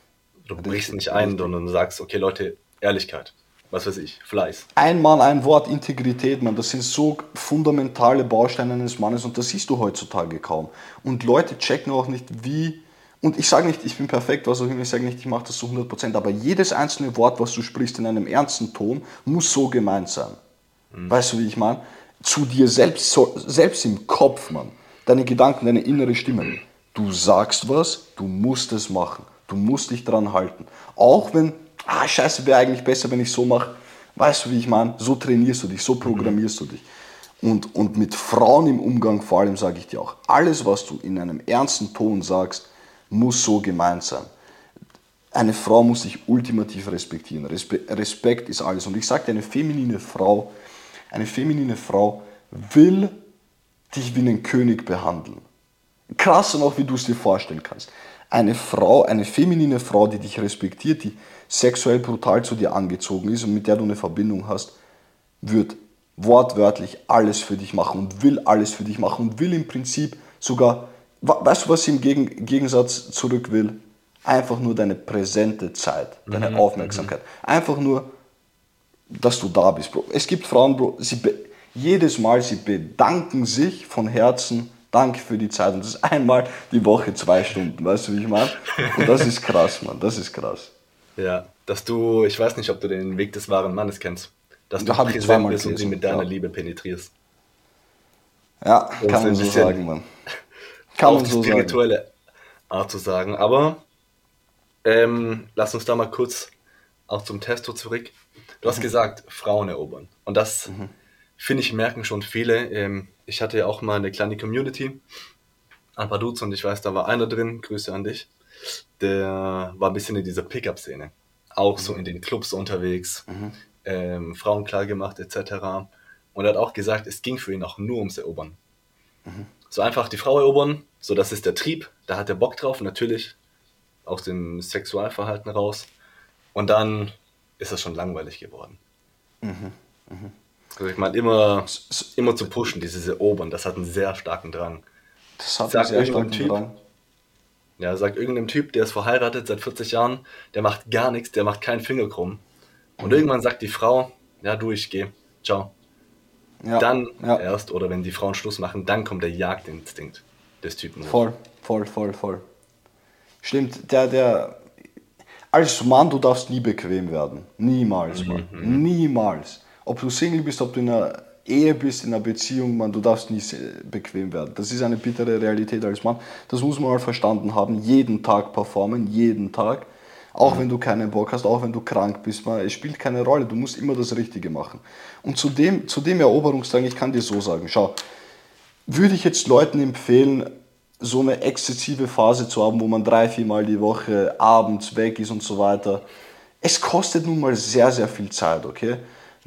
B: Du Richtig. brichst nicht ein, sondern sagst, okay Leute, Ehrlichkeit was weiß ich, Fleiß.
A: Ein Mann, ein Wort, Integrität, man, das sind so fundamentale Bausteine eines Mannes und das siehst du heutzutage kaum. Und Leute checken auch nicht, wie, und ich sage nicht, ich bin perfekt, was auch immer, ich sage nicht, ich mache das zu 100%, aber jedes einzelne Wort, was du sprichst in einem ernsten Ton, muss so gemeint sein. Mhm. Weißt du, wie ich meine? Zu dir selbst, so, selbst im Kopf, Mann. Deine Gedanken, deine innere Stimme. Du sagst was, du musst es machen. Du musst dich dran halten. Auch wenn ah, scheiße, wäre eigentlich besser, wenn ich so mache. Weißt du, wie ich meine? So trainierst du dich, so programmierst du dich. Und, und mit Frauen im Umgang vor allem sage ich dir auch, alles, was du in einem ernsten Ton sagst, muss so gemeint sein. Eine Frau muss dich ultimativ respektieren. Respe Respekt ist alles. Und ich sage dir, eine feminine Frau, eine feminine Frau will dich wie einen König behandeln. Krasser noch, wie du es dir vorstellen kannst. Eine Frau, eine feminine Frau, die dich respektiert, die sexuell brutal zu dir angezogen ist und mit der du eine Verbindung hast, wird wortwörtlich alles für dich machen und will alles für dich machen und will im Prinzip sogar, weißt du, was sie im Gegensatz zurück will? Einfach nur deine präsente Zeit, deine mhm. Aufmerksamkeit. Einfach nur, dass du da bist, Bro. Es gibt Frauen, Bro, sie jedes Mal, sie bedanken sich von Herzen, danke für die Zeit. Und das ist einmal die Woche zwei Stunden, weißt du, wie ich meine? Und das ist krass, Mann, das ist krass.
B: Ja, dass du, ich weiß nicht, ob du den Weg des wahren Mannes kennst, dass da du präsent bist und sie mit deiner ja. Liebe penetrierst.
A: Ja, und kann man so sagen, Mann.
B: Kann man so spirituelle sagen. Art zu sagen. Aber ähm, lass uns da mal kurz auch zum Testo zurück. Du hast mhm. gesagt, Frauen erobern. Und das, mhm. finde ich, merken schon viele. Ähm, ich hatte ja auch mal eine kleine Community, ein paar Dudes und ich weiß, da war einer drin, Grüße an dich der war ein bisschen in dieser Pickup-Szene. Auch mhm. so in den Clubs unterwegs, mhm. ähm, Frauen klar gemacht etc. Und er hat auch gesagt, es ging für ihn auch nur ums Erobern. Mhm. So einfach die Frau erobern, so das ist der Trieb, da hat er Bock drauf, natürlich aus dem Sexualverhalten raus. Und dann ist das schon langweilig geworden. Mhm. Mhm. Also ich meine, immer, immer zu pushen, dieses Erobern, das hat einen sehr starken Drang. Das hat einen sehr starken typ, Drang. Ja, sagt irgendeinem Typ, der ist verheiratet seit 40 Jahren, der macht gar nichts, der macht keinen Finger krumm. Und mhm. irgendwann sagt die Frau, ja du, ich gehe, ciao. Ja, dann ja. erst, oder wenn die Frauen Schluss machen, dann kommt der Jagdinstinkt des Typen.
A: Voll, voll, voll, voll. Stimmt, der, der, als Mann, du darfst nie bequem werden. Niemals, Mann. Mhm. Niemals. Ob du Single bist, ob du in einer Ehe bist, in einer Beziehung, man, du darfst nie bequem werden. Das ist eine bittere Realität als Mann. Das muss man mal verstanden haben. Jeden Tag performen, jeden Tag. Auch mhm. wenn du keinen Bock hast, auch wenn du krank bist, man, es spielt keine Rolle. Du musst immer das Richtige machen. Und zu dem, zu dem Eroberungsdrang, ich kann dir so sagen, schau, würde ich jetzt Leuten empfehlen, so eine exzessive Phase zu haben, wo man drei, viermal die Woche abends weg ist und so weiter. Es kostet nun mal sehr, sehr viel Zeit, okay?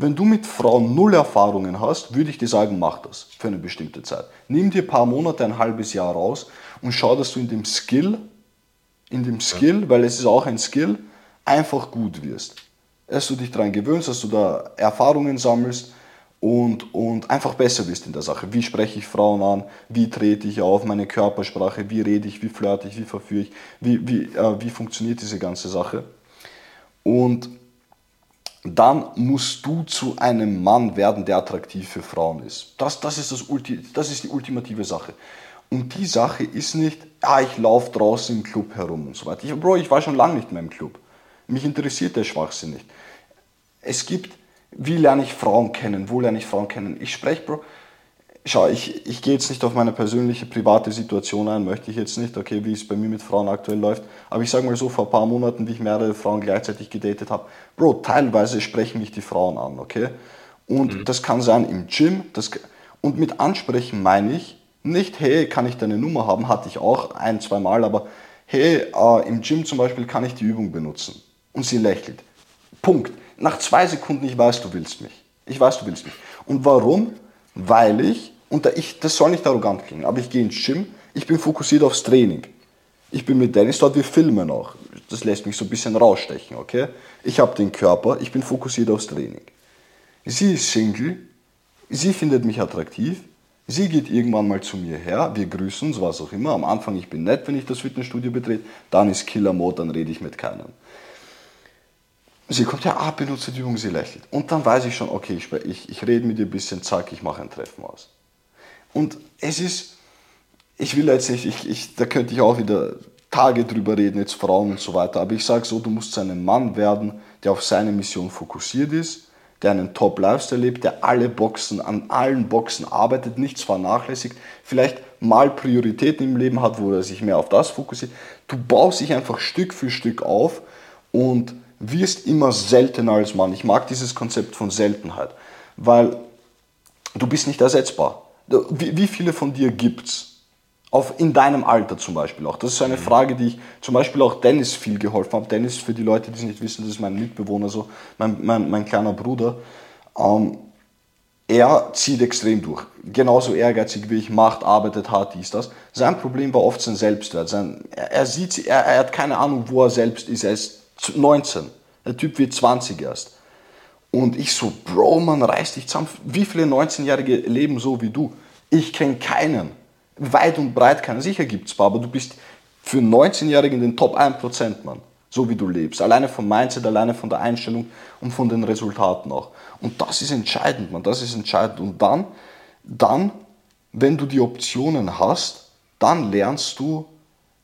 A: Wenn du mit Frauen null Erfahrungen hast, würde ich dir sagen, mach das für eine bestimmte Zeit. Nimm dir ein paar Monate, ein halbes Jahr raus und schau, dass du in dem Skill, in dem Skill, weil es ist auch ein Skill, einfach gut wirst. Dass du dich daran gewöhnst, dass du da Erfahrungen sammelst und, und einfach besser bist in der Sache. Wie spreche ich Frauen an? Wie trete ich auf? Meine Körpersprache? Wie rede ich? Wie flirte ich? Wie verführe ich? Wie, wie, äh, wie funktioniert diese ganze Sache? Und dann musst du zu einem Mann werden, der attraktiv für Frauen ist. Das, das, ist, das, Ulti, das ist die ultimative Sache. Und die Sache ist nicht, ah, ich laufe draußen im Club herum und so weiter. Ich, Bro, ich war schon lange nicht mehr im Club. Mich interessiert der Schwachsinn nicht. Es gibt, wie lerne ich Frauen kennen? Wo lerne ich Frauen kennen? Ich spreche, Bro, schau, ich, ich gehe jetzt nicht auf meine persönliche private Situation ein, möchte ich jetzt nicht, okay, wie es bei mir mit Frauen aktuell läuft. Aber ich sage mal so, vor ein paar Monaten, wie ich mehrere Frauen gleichzeitig gedatet habe, Bro, teilweise sprechen mich die Frauen an, okay? Und mhm. das kann sein im Gym. Das, und mit ansprechen meine ich nicht, hey, kann ich deine Nummer haben? Hatte ich auch ein, zwei Mal, aber hey, äh, im Gym zum Beispiel kann ich die Übung benutzen. Und sie lächelt. Punkt. Nach zwei Sekunden, ich weiß, du willst mich. Ich weiß, du willst mich. Und warum? Weil ich, und ich, das soll nicht arrogant klingen, aber ich gehe ins Gym, ich bin fokussiert aufs Training. Ich bin mit Dennis dort, wir filmen auch. Das lässt mich so ein bisschen rausstechen, okay? Ich habe den Körper, ich bin fokussiert aufs Training. Sie ist Single, sie findet mich attraktiv, sie geht irgendwann mal zu mir her, wir grüßen uns, was auch immer. Am Anfang, ich bin nett, wenn ich das Fitnessstudio betrete, dann ist Killer Mode, dann rede ich mit keinem. Sie kommt ja, ah, benutze die Übung, sie lächelt. Und dann weiß ich schon, okay, ich, ich, ich rede mit ihr ein bisschen, zack, ich mache ein Treffen aus. Und es ist, ich will jetzt nicht, ich, ich, da könnte ich auch wieder Tage drüber reden, jetzt Frauen und so weiter, aber ich sage so, du musst ein Mann werden, der auf seine Mission fokussiert ist, der einen Top-Lifestyle lebt, der alle Boxen, an allen Boxen arbeitet, nichts vernachlässigt, vielleicht mal Prioritäten im Leben hat, wo er sich mehr auf das fokussiert. Du baust dich einfach Stück für Stück auf und wirst immer seltener als Mann. Ich mag dieses Konzept von Seltenheit, weil du bist nicht ersetzbar. Wie, wie viele von dir gibt's? Auf, in deinem Alter zum Beispiel auch. Das ist eine mhm. Frage, die ich zum Beispiel auch Dennis viel geholfen habe. Dennis, für die Leute, die es nicht wissen, das ist mein Mitbewohner, so mein, mein, mein kleiner Bruder. Ähm, er zieht extrem durch. Genauso ehrgeizig wie ich, macht, arbeitet hart, dies, das. Sein Problem war oft sein Selbstwert. Sein, er, er, sieht, er, er hat keine Ahnung, wo er selbst ist. Er ist 19. Der Typ wird 20 erst. Und ich so, Bro, man reißt dich zusammen. Wie viele 19-Jährige leben so wie du? Ich kenne keinen. Weit und breit keinen. Sicher gibt es paar, aber du bist für 19-Jährigen in den Top 1%, Mann. So wie du lebst. Alleine vom Mindset, alleine von der Einstellung und von den Resultaten auch. Und das ist entscheidend, Mann. Das ist entscheidend. Und dann, dann, wenn du die Optionen hast, dann lernst du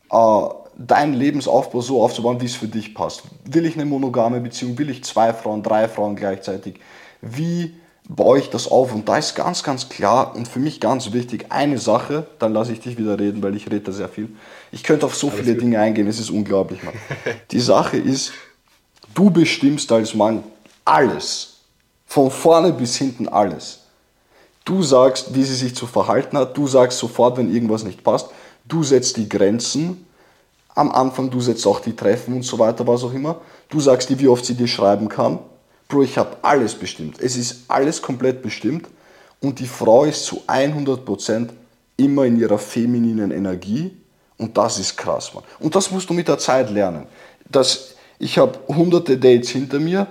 A: äh, deinen Lebensaufbau so aufzubauen, wie es für dich passt. Will ich eine monogame Beziehung? Will ich zwei Frauen, drei Frauen gleichzeitig? Wie baue ich das auf? Und da ist ganz, ganz klar und für mich ganz wichtig eine Sache, dann lasse ich dich wieder reden, weil ich rede da sehr viel. Ich könnte auf so Alles viele gut. Dinge eingehen, es ist unglaublich, Mann. Die Sache ist, du bestimmst als Mann alles. Von vorne bis hinten alles. Du sagst, wie sie sich zu verhalten hat, du sagst sofort, wenn irgendwas nicht passt, du setzt die Grenzen am Anfang, du setzt auch die Treffen und so weiter, was auch immer. Du sagst dir, wie oft sie dir schreiben kann. Bro, ich habe alles bestimmt. Es ist alles komplett bestimmt und die Frau ist zu 100% immer in ihrer femininen Energie und das ist krass, Mann. Und das musst du mit der Zeit lernen. Das, ich habe hunderte Dates hinter mir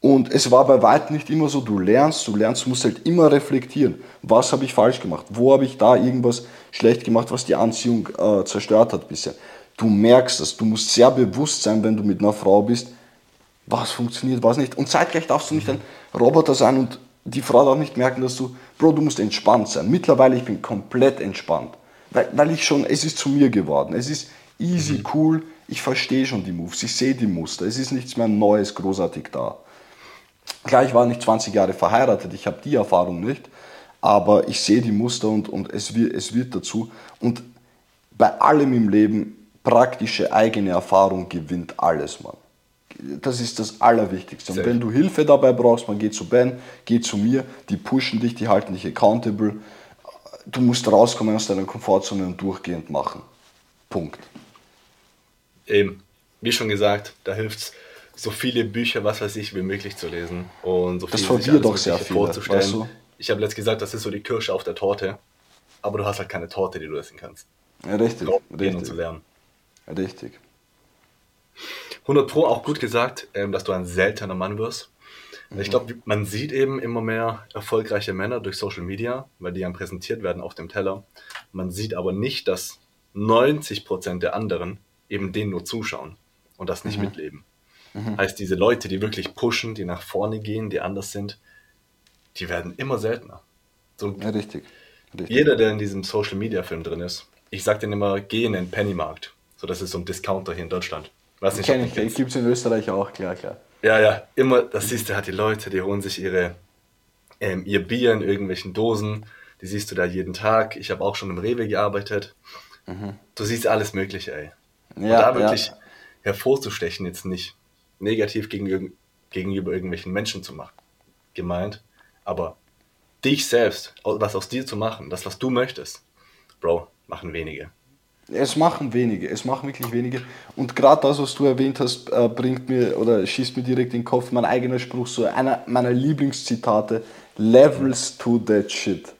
A: und es war bei weitem nicht immer so, du lernst, du lernst, du musst halt immer reflektieren. Was habe ich falsch gemacht? Wo habe ich da irgendwas schlecht gemacht, was die Anziehung äh, zerstört hat bisher? Du merkst es, du musst sehr bewusst sein, wenn du mit einer Frau bist, was funktioniert, was nicht. Und zeitgleich darfst du nicht ein Roboter sein und die Frau darf nicht merken, dass du, Bro, du musst entspannt sein. Mittlerweile, ich bin komplett entspannt, weil, weil ich schon, es ist zu mir geworden. Es ist Easy, mhm. cool, ich verstehe schon die Moves, ich sehe die Muster, es ist nichts mehr Neues, großartig da. Klar, ich war nicht 20 Jahre verheiratet, ich habe die Erfahrung nicht, aber ich sehe die Muster und, und es, wird, es wird dazu. Und bei allem im Leben, praktische eigene Erfahrung gewinnt alles, Mann. Das ist das Allerwichtigste. Und wenn du Hilfe dabei brauchst, man geht zu Ben, geht zu mir, die pushen dich, die halten dich accountable. Du musst rauskommen aus deiner Komfortzone und durchgehend machen. Punkt.
B: Eben, wie schon gesagt, da hilft es, so viele Bücher, was weiß ich, wie möglich zu lesen und so
A: viel das von dir doch sehr viele,
B: vorzustellen. Weißt du? Ich habe letztens gesagt, das ist so die Kirsche auf der Torte, aber du hast halt keine Torte, die du essen kannst.
A: Ja, richtig. richtig.
B: Und zu lernen.
A: Richtig.
B: 100 Pro auch gut gesagt, ähm, dass du ein seltener Mann wirst. Mhm. Ich glaube, man sieht eben immer mehr erfolgreiche Männer durch Social Media, weil die dann präsentiert werden auf dem Teller. Man sieht aber nicht, dass 90% der anderen eben denen nur zuschauen und das nicht mhm. mitleben. Mhm. Heißt, diese Leute, die wirklich pushen, die nach vorne gehen, die anders sind, die werden immer seltener.
A: So, ja, richtig.
B: richtig. Jeder, der in diesem Social Media Film drin ist, ich sag denen immer, geh in den Pennymarkt. So, das ist so ein Discounter hier in Deutschland.
A: Weiß nicht, Kenn ich, ich gibt es in Österreich auch, klar, klar.
B: Ja, ja, immer, das siehst du halt die Leute, die holen sich ihre, ähm, ihr Bier in irgendwelchen Dosen, die siehst du da jeden Tag. Ich habe auch schon im Rewe gearbeitet. Mhm. Du siehst alles Mögliche, ey. Ja, Und da wirklich ja. hervorzustechen, jetzt nicht negativ gegenüber, gegenüber irgendwelchen Menschen zu machen, gemeint, aber dich selbst, was aus dir zu machen, das, was du möchtest, Bro, machen wenige.
A: Es machen wenige, es machen wirklich wenige. Und gerade das, was du erwähnt hast, äh, bringt mir oder schießt mir direkt in den Kopf mein eigener Spruch, so einer meiner Lieblingszitate: Levels to that shit.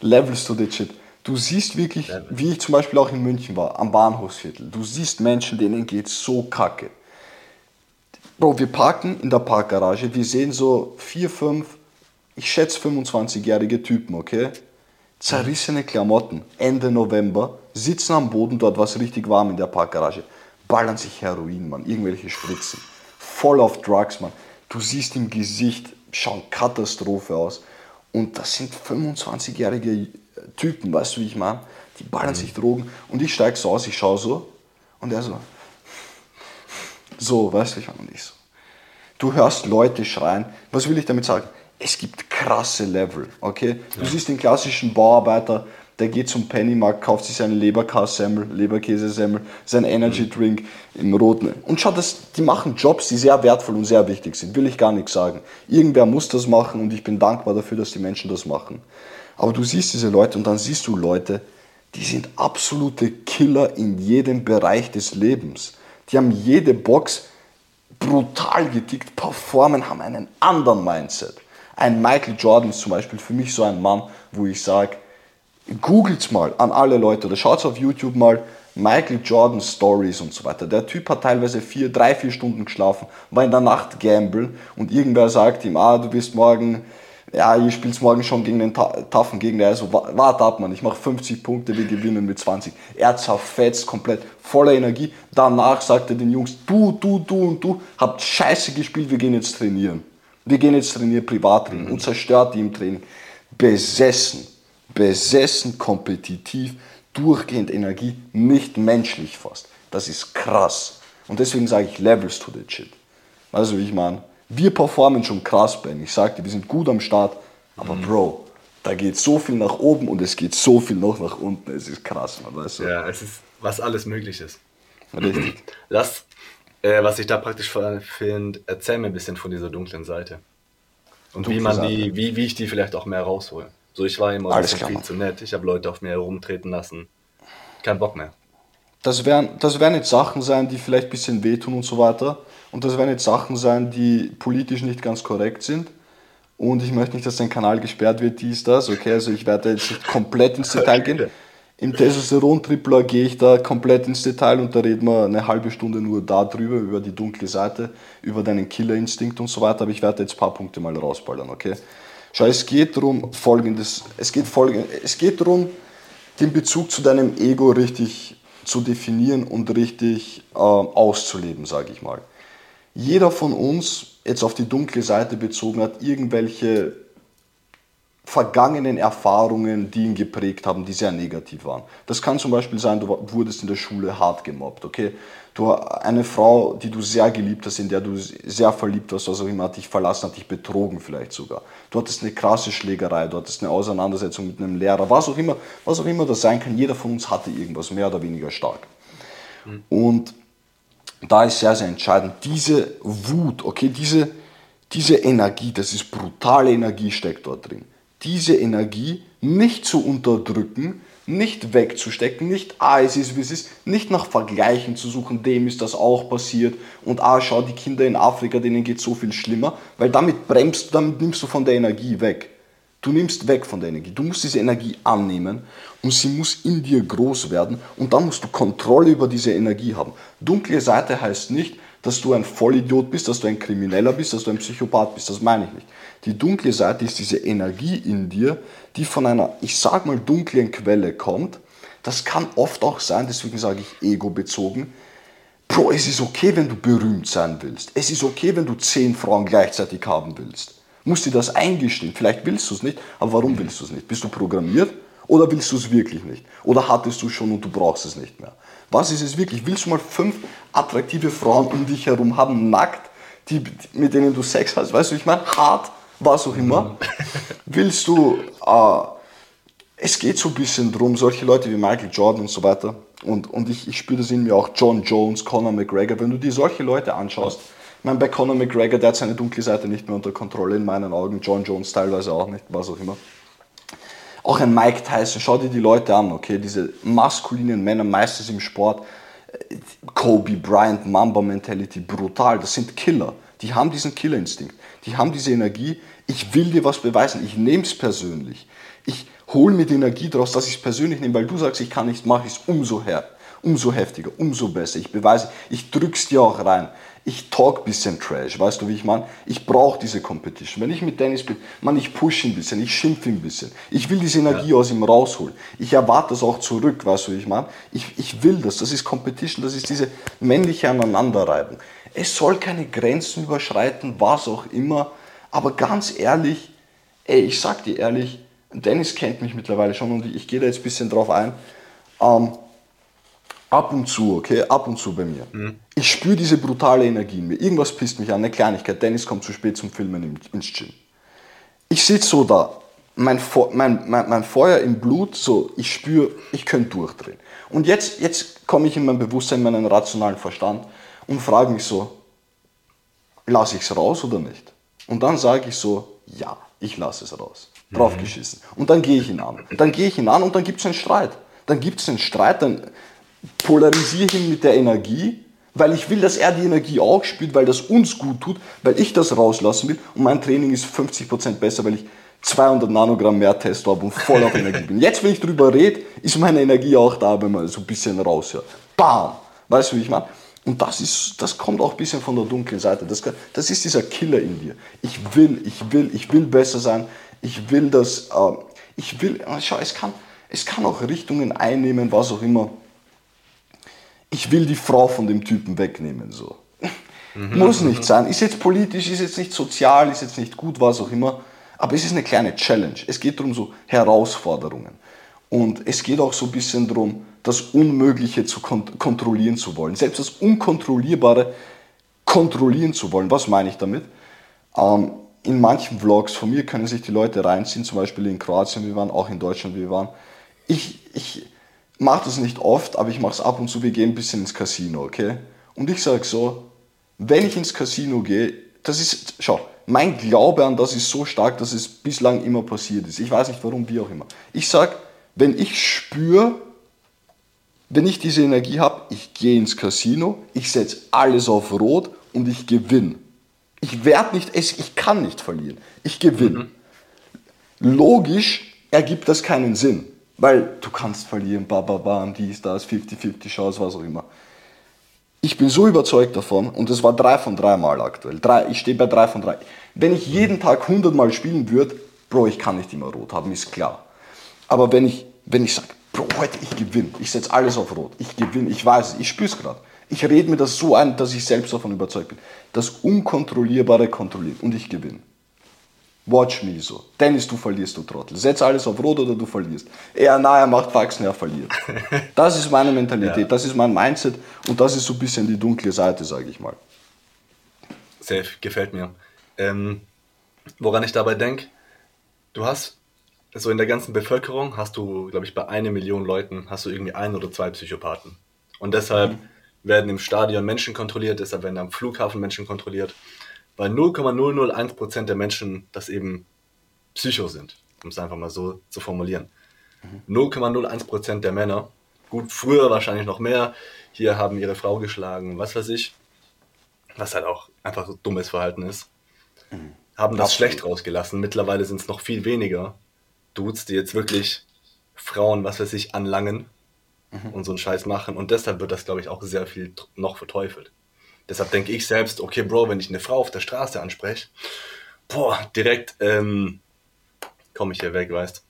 A: Levels to that shit. Du siehst wirklich, wie ich zum Beispiel auch in München war, am Bahnhofsviertel. Du siehst Menschen, denen geht so kacke. Bro, wir parken in der Parkgarage, wir sehen so vier, fünf, ich schätze 25-jährige Typen, okay? Zerrissene Klamotten, Ende November, sitzen am Boden, dort war es richtig warm in der Parkgarage, ballern sich Heroin, Mann, irgendwelche Spritzen, voll auf Drugs, Mann. Du siehst im Gesicht, schauen Katastrophe aus. Und das sind 25-jährige Typen, weißt du, wie ich meine? Die ballern mhm. sich Drogen und ich steige so aus, ich schaue so und er so, so, weißt du, ich meine, nicht so. Du hörst Leute schreien. Was will ich damit sagen? Es gibt krasse Level, okay? Du ja. siehst den klassischen Bauarbeiter, der geht zum Pennymarkt, kauft sich seine Leberkassemmel, Leberkäsesemmel, sein Energy Drink im Roten. Und schau, das, die machen Jobs, die sehr wertvoll und sehr wichtig sind, will ich gar nichts sagen. Irgendwer muss das machen und ich bin dankbar dafür, dass die Menschen das machen. Aber du siehst diese Leute und dann siehst du Leute, die sind absolute Killer in jedem Bereich des Lebens. Die haben jede Box brutal getickt, performen, haben einen anderen Mindset. Ein Michael Jordan ist zum Beispiel für mich so ein Mann, wo ich sage, googelt mal an alle Leute oder schaut auf YouTube mal Michael Jordan Stories und so weiter. Der Typ hat teilweise vier, drei, vier Stunden geschlafen, war in der Nacht gambeln und irgendwer sagt ihm, ah, du wirst morgen ja, ihr spielt morgen schon gegen den taffen Gegner. Also warte ab, man, ich mache 50 Punkte, wir gewinnen mit 20. Er zerfetzt komplett, voller Energie. Danach sagt er den Jungs, du, du, du und du habt scheiße gespielt, wir gehen jetzt trainieren. Wir gehen jetzt trainieren, Privattraining mhm. und zerstört die im Training. Besessen, besessen, kompetitiv, durchgehend Energie, nicht menschlich fast. Das ist krass. Und deswegen sage ich Levels to the shit. Also wie ich meine wir performen schon krass, Ben. Ich sagte, wir sind gut am Start, aber mhm. Bro, da geht so viel nach oben und es geht so viel noch nach unten. Es ist krass, man weißt du.
B: Ja, es ist, was alles möglich ist.
A: Richtig.
B: Lass, äh, was ich da praktisch finde, erzähl mir ein bisschen von dieser dunklen Seite. Und Dunkle wie man die, wie, wie ich die vielleicht auch mehr raushole. So, ich war immer Alles klar, viel zu nett, ich habe Leute auf mir herumtreten lassen. Kein Bock mehr.
A: Das werden, das werden jetzt Sachen sein, die vielleicht ein bisschen wehtun und so weiter. Und das werden jetzt Sachen sein, die politisch nicht ganz korrekt sind. Und ich möchte nicht, dass dein Kanal gesperrt wird, dies, das. Okay, also ich werde jetzt nicht komplett ins Detail gehen. Im Testosteron-Tripler gehe ich da komplett ins Detail und da reden wir eine halbe Stunde nur darüber, über die dunkle Seite, über deinen Killerinstinkt und so weiter. Aber ich werde jetzt ein paar Punkte mal rausballern, okay? Schau, es geht darum, folgendes, es geht, folgendes, es geht darum, den Bezug zu deinem Ego richtig zu definieren und richtig äh, auszuleben, sage ich mal jeder von uns, jetzt auf die dunkle Seite bezogen, hat irgendwelche vergangenen Erfahrungen, die ihn geprägt haben, die sehr negativ waren. Das kann zum Beispiel sein, du wurdest in der Schule hart gemobbt, okay? Du, eine Frau, die du sehr geliebt hast, in der du sehr verliebt warst, was auch immer, hat dich verlassen, hat dich betrogen vielleicht sogar. Du hattest eine krasse Schlägerei, du hattest eine Auseinandersetzung mit einem Lehrer, was auch immer, was auch immer das sein kann. Jeder von uns hatte irgendwas, mehr oder weniger stark. Mhm. Und da ist sehr, sehr entscheidend, diese Wut, okay, diese, diese Energie, das ist brutale Energie steckt dort drin diese Energie nicht zu unterdrücken, nicht wegzustecken, nicht, ah, es ist wie es ist, nicht nach Vergleichen zu suchen, dem ist das auch passiert und ah, schau, die Kinder in Afrika, denen geht so viel schlimmer, weil damit bremst du, damit nimmst du von der Energie weg. Du nimmst weg von der Energie. Du musst diese Energie annehmen und sie muss in dir groß werden und dann musst du Kontrolle über diese Energie haben. Dunkle Seite heißt nicht, dass du ein Vollidiot bist, dass du ein Krimineller bist, dass du ein Psychopath bist. Das meine ich nicht. Die dunkle Seite ist diese Energie in dir, die von einer, ich sag mal, dunklen Quelle kommt. Das kann oft auch sein, deswegen sage ich ego-bezogen. Bro, es ist okay, wenn du berühmt sein willst. Es ist okay, wenn du zehn Frauen gleichzeitig haben willst. Musst dir das eingestehen. Vielleicht willst du es nicht, aber warum willst du es nicht? Bist du programmiert oder willst du es wirklich nicht? Oder hattest du schon und du brauchst es nicht mehr? Was ist es wirklich? Willst du mal fünf attraktive Frauen um dich herum haben, nackt, die, mit denen du Sex hast? Weißt du, ich meine, hart, was auch immer, willst du, äh, es geht so ein bisschen drum, solche Leute wie Michael Jordan und so weiter, und, und ich, ich spüre das in mir auch, John Jones, Conor McGregor, wenn du dir solche Leute anschaust, ich meine, bei Conor McGregor, der hat seine dunkle Seite nicht mehr unter Kontrolle in meinen Augen, John Jones teilweise auch nicht, was auch immer. Auch ein Mike Tyson, schau dir die Leute an, okay, diese maskulinen Männer, meistens im Sport, Kobe Bryant, Mamba Mentality, brutal, das sind Killer. Die haben diesen Killerinstinkt, die haben diese Energie, ich will dir was beweisen, ich nehme es persönlich. Ich hole mir die Energie daraus, dass ich es persönlich nehme, weil du sagst, ich kann nichts, mache ich es umso her, umso heftiger, umso besser. Ich beweise, ich drück's dir auch rein. Ich talk ein bisschen Trash, weißt du, wie ich meine? Ich brauche diese Competition. Wenn ich mit Dennis bin, man, ich push ein bisschen, ich schimpfe ein bisschen. Ich will diese Energie ja. aus ihm rausholen. Ich erwarte das auch zurück, weißt du, wie ich meine? Ich, ich will das, das ist Competition, das ist diese männliche Aneinanderreibung. Es soll keine Grenzen überschreiten, was auch immer. Aber ganz ehrlich, ey, ich sag dir ehrlich, Dennis kennt mich mittlerweile schon und ich gehe da jetzt ein bisschen drauf ein. Ähm, ab und zu, okay, ab und zu bei mir. Mhm. Ich spüre diese brutale Energie in mir. Irgendwas pisst mich an, eine Kleinigkeit. Dennis kommt zu spät zum Filmen ins Gym. Ich sitze so da, mein, mein, mein, mein, Feuer im Blut, so, ich spüre, ich könnte durchdrehen. Und jetzt, jetzt komme ich in mein Bewusstsein, in meinen rationalen Verstand und frage mich so, lasse ich es raus oder nicht? Und dann sage ich so, ja, ich lasse es raus. Draufgeschissen. Mhm. Und dann gehe ich ihn an. Dann gehe ich ihn an und dann gibt es einen Streit. Dann gibt es einen Streit, dann polarisiere ich ihn mit der Energie, weil ich will, dass er die Energie auch spürt, weil das uns gut tut, weil ich das rauslassen will und mein Training ist 50% besser, weil ich 200 Nanogramm mehr Testo habe und voll auf Energie bin. Jetzt, wenn ich drüber rede, ist meine Energie auch da, wenn man so ein bisschen raushört. Bam! Weißt du, wie ich meine? Und das, ist, das kommt auch ein bisschen von der dunklen Seite. Das, das ist dieser Killer in dir. Ich will, ich will, ich will besser sein. Ich will das, äh, ich will, schau, es kann, es kann auch Richtungen einnehmen, was auch immer ich will die Frau von dem Typen wegnehmen. So. Mhm. Muss nicht sein. Ist jetzt politisch, ist jetzt nicht sozial, ist jetzt nicht gut, was auch immer. Aber es ist eine kleine Challenge. Es geht darum, so Herausforderungen. Und es geht auch so ein bisschen darum, das Unmögliche zu kont kontrollieren zu wollen. Selbst das Unkontrollierbare kontrollieren zu wollen. Was meine ich damit? Ähm, in manchen Vlogs von mir können sich die Leute reinziehen, zum Beispiel in Kroatien, wir waren, auch in Deutschland, wir waren. Ich, ich, mache das nicht oft, aber ich mache es ab und zu. Wir gehen ein bisschen ins Casino, okay? Und ich sage so, wenn ich ins Casino gehe, das ist, schau, mein Glaube an das ist so stark, dass es bislang immer passiert ist. Ich weiß nicht warum, wie auch immer. Ich sage, wenn ich spüre, wenn ich diese Energie habe, ich gehe ins Casino, ich setze alles auf Rot und ich gewinne. Ich werde nicht, ich kann nicht verlieren. Ich gewinne. Mhm. Logisch ergibt das keinen Sinn. Weil du kannst verlieren, bababam, dies, das, 50-50 Chance, was auch immer. Ich bin so überzeugt davon, und es war drei von drei Mal aktuell. Drei, ich stehe bei drei von drei. Wenn ich jeden Tag 100 Mal spielen würde, Bro, ich kann nicht immer rot haben, ist klar. Aber wenn ich, wenn ich sage, Bro, heute ich gewinne, ich setze alles auf rot, ich gewinne, ich weiß es, ich spüre es gerade. Ich rede mir das so ein, dass ich selbst davon überzeugt bin. Das Unkontrollierbare kontrolliert und ich gewinne. Watch me so. Dennis, du verlierst, du Trottel. Setz alles auf Rot oder du verlierst. Er, na, er macht Faxen, er verliert. Das ist meine Mentalität, ja. das ist mein Mindset und das ist so ein bisschen die dunkle Seite, sage ich mal.
B: Safe, gefällt mir. Ähm, woran ich dabei denke, du hast, so in der ganzen Bevölkerung hast du, glaube ich, bei einer Million Leuten hast du irgendwie ein oder zwei Psychopathen. Und deshalb mhm. werden im Stadion Menschen kontrolliert, deshalb werden am Flughafen Menschen kontrolliert weil 0,001% der Menschen das eben Psycho sind, um es einfach mal so zu formulieren. Mhm. 0,01% der Männer, gut, früher wahrscheinlich noch mehr, hier haben ihre Frau geschlagen, was weiß ich, was halt auch einfach so dummes Verhalten ist, mhm. haben das Absolut. schlecht rausgelassen. Mittlerweile sind es noch viel weniger Dudes, die jetzt wirklich Frauen, was weiß ich, anlangen mhm. und so einen Scheiß machen. Und deshalb wird das, glaube ich, auch sehr viel noch verteufelt. Deshalb denke ich selbst, okay, Bro, wenn ich eine Frau auf der Straße anspreche, boah, direkt ähm, komme ich hier weg, weißt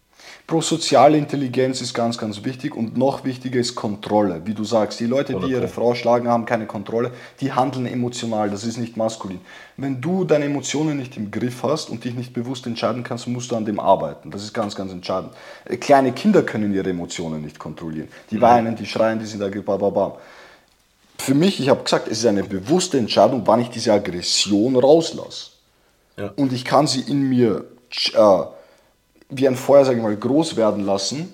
A: Bro, soziale Intelligenz ist ganz, ganz wichtig und noch wichtiger ist Kontrolle. Wie du sagst, die Leute, die ihre Frau schlagen, haben keine Kontrolle, die handeln emotional, das ist nicht maskulin. Wenn du deine Emotionen nicht im Griff hast und dich nicht bewusst entscheiden kannst, musst du an dem arbeiten. Das ist ganz, ganz entscheidend. Äh, kleine Kinder können ihre Emotionen nicht kontrollieren. Die weinen, die schreien, die sind da, bam, für mich, ich habe gesagt, es ist eine bewusste Entscheidung, wann ich diese Aggression rauslasse. Ja. Und ich kann sie in mir äh, wie ein Feuer, sage ich mal, groß werden lassen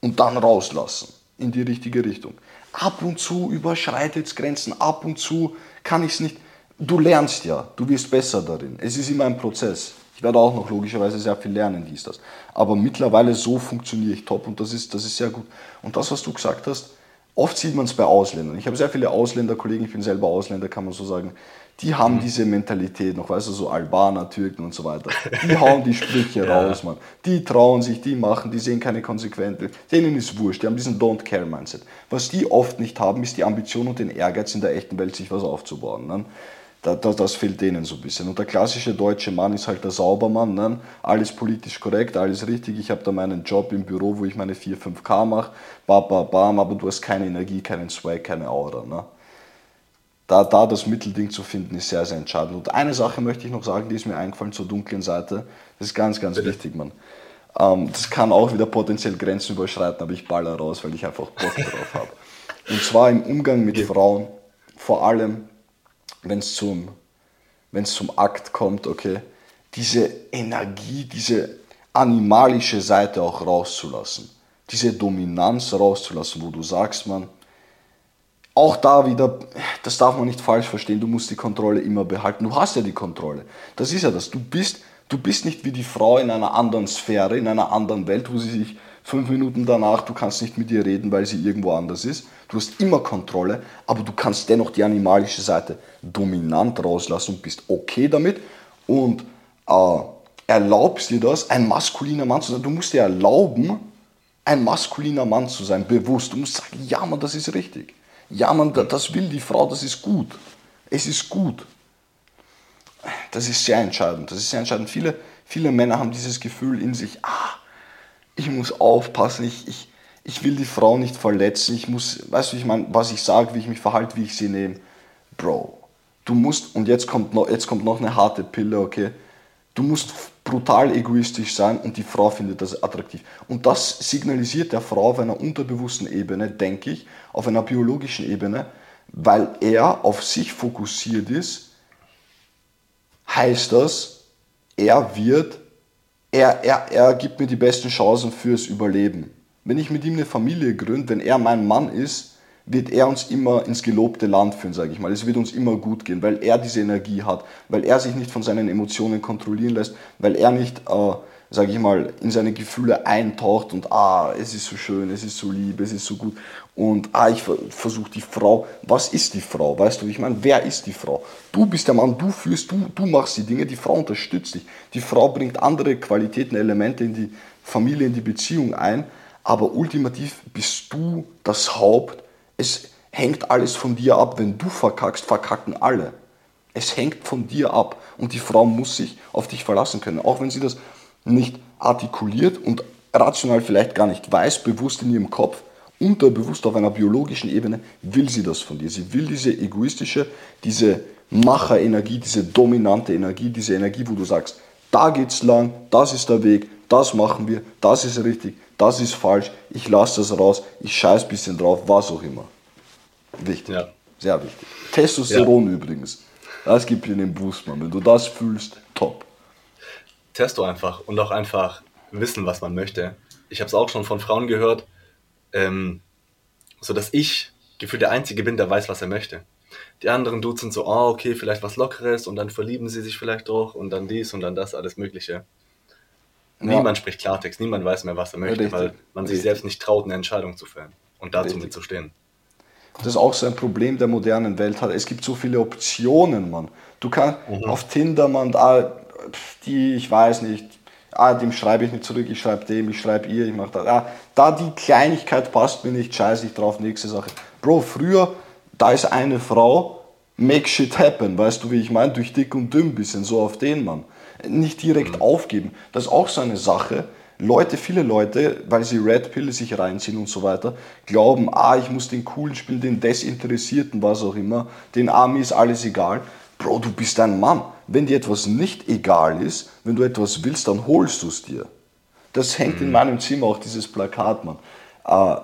A: und dann rauslassen in die richtige Richtung. Ab und zu überschreitet es Grenzen, ab und zu kann ich es nicht. Du lernst ja, du wirst besser darin. Es ist immer ein Prozess. Ich werde auch noch logischerweise sehr viel lernen, dies, das. Aber mittlerweile so funktioniere ich top und das ist, das ist sehr gut. Und das, was du gesagt hast, Oft sieht man es bei Ausländern. Ich habe sehr viele Ausländerkollegen, ich bin selber Ausländer, kann man so sagen. Die haben mhm. diese Mentalität noch, weißt du, so Albaner, Türken und so weiter. Die hauen die Sprüche ja. raus, man. Die trauen sich, die machen, die sehen keine Konsequenzen. Denen ist wurscht, die haben diesen Don't-Care-Mindset. Was die oft nicht haben, ist die Ambition und den Ehrgeiz in der echten Welt, sich was aufzubauen. Ne? Da, da, das fehlt denen so ein bisschen. Und der klassische deutsche Mann ist halt der Saubermann. Ne? Alles politisch korrekt, alles richtig. Ich habe da meinen Job im Büro, wo ich meine 4, 5K mache. Bam, bam, bam, aber du hast keine Energie, keinen Swag, keine Aura. Ne? Da, da das Mittelding zu finden, ist sehr, sehr entscheidend. Und eine Sache möchte ich noch sagen, die ist mir eingefallen zur dunklen Seite. Das ist ganz, ganz Bitte. wichtig, Mann. Ähm, das kann auch wieder potenziell Grenzen überschreiten, aber ich baller raus, weil ich einfach Bock darauf habe. Und zwar im Umgang mit Frauen, vor allem wenn es zum, wenn's zum Akt kommt, okay, diese Energie, diese animalische Seite auch rauszulassen. Diese Dominanz rauszulassen, wo du sagst, man, auch da wieder, das darf man nicht falsch verstehen, du musst die Kontrolle immer behalten. Du hast ja die Kontrolle. Das ist ja das. Du bist, du bist nicht wie die Frau in einer anderen Sphäre, in einer anderen Welt, wo sie sich fünf Minuten danach, du kannst nicht mit ihr reden, weil sie irgendwo anders ist. Du hast immer Kontrolle, aber du kannst dennoch die animalische Seite dominant rauslassen und bist okay damit und äh, erlaubst dir das, ein maskuliner Mann zu sein. Du musst dir erlauben, ein maskuliner Mann zu sein, bewusst. Du musst sagen, ja Mann, das ist richtig. Ja Mann, das will die Frau, das ist gut. Es ist gut. Das ist sehr entscheidend. Das ist sehr entscheidend. Viele, viele Männer haben dieses Gefühl in sich, ah, ich muss aufpassen, ich, ich, ich will die Frau nicht verletzen, ich muss, weißt du, ich meine, was ich sage, wie ich mich verhalte, wie ich sie nehme. Bro, du musst, und jetzt kommt noch, jetzt kommt noch eine harte Pille, okay? Du musst brutal egoistisch sein und die Frau findet das attraktiv. Und das signalisiert der Frau auf einer unterbewussten Ebene, denke ich, auf einer biologischen Ebene, weil er auf sich fokussiert ist, heißt das, er wird er, er, er gibt mir die besten Chancen fürs Überleben. Wenn ich mit ihm eine Familie gründe, wenn er mein Mann ist, wird er uns immer ins gelobte Land führen, sage ich mal. Es wird uns immer gut gehen, weil er diese Energie hat, weil er sich nicht von seinen Emotionen kontrollieren lässt, weil er nicht äh, sage ich mal, in seine Gefühle eintaucht und ah, es ist so schön, es ist so lieb, es ist so gut. Und ah, ich versuche die Frau, was ist die Frau, weißt du, ich meine, wer ist die Frau? Du bist der Mann, du führst, du, du machst die Dinge, die Frau unterstützt dich, die Frau bringt andere Qualitäten, Elemente in die Familie, in die Beziehung ein, aber ultimativ bist du das Haupt, es hängt alles von dir ab, wenn du verkackst, verkacken alle. Es hängt von dir ab und die Frau muss sich auf dich verlassen können, auch wenn sie das nicht artikuliert und rational vielleicht gar nicht weiß, bewusst in ihrem Kopf, unterbewusst auf einer biologischen Ebene, will sie das von dir. Sie will diese egoistische, diese Macherenergie, diese dominante Energie, diese Energie, wo du sagst, da geht's lang, das ist der Weg, das machen wir, das ist richtig, das ist falsch, ich lasse das raus, ich scheiß ein bisschen drauf, was auch immer. Wichtig. Ja. Sehr wichtig. Testosteron ja. übrigens. Das gibt dir den Boost, Mann. Wenn du das fühlst, top.
B: Testo einfach und auch einfach wissen, was man möchte. Ich habe es auch schon von Frauen gehört, ähm, so dass ich gefühlt der Einzige bin, der weiß, was er möchte. Die anderen Dudes sind so, oh, okay, vielleicht was Lockeres und dann verlieben sie sich vielleicht doch und dann dies und dann das, alles Mögliche. Ja. Niemand spricht Klartext, niemand weiß mehr, was er möchte, Richtig. weil man sich selbst nicht traut, eine Entscheidung zu fällen und dazu Richtig. mitzustehen.
A: Das ist auch so ein Problem der modernen Welt. Es gibt so viele Optionen, Mann. Du kannst mhm. auf Tinder, man, da, die, ich weiß nicht, ah, dem schreibe ich nicht zurück, ich schreibe dem, ich schreibe ihr, ich mache das. Ah, da die Kleinigkeit passt mir nicht, scheiße ich drauf, nächste Sache. Bro, früher, da ist eine Frau, make shit happen, weißt du, wie ich meine? Durch dick und dünn bisschen, so auf den Mann. Nicht direkt mhm. aufgeben. Das ist auch so eine Sache. Leute, viele Leute, weil sie Red Pill sich reinziehen und so weiter, glauben, ah, ich muss den coolen spielen, den Desinteressierten, was auch immer, den Army ist alles egal. Bro, du bist ein Mann. Wenn dir etwas nicht egal ist, wenn du etwas willst, dann holst du es dir. Das hängt mhm. in meinem Zimmer auch dieses Plakat, Mann. Äh,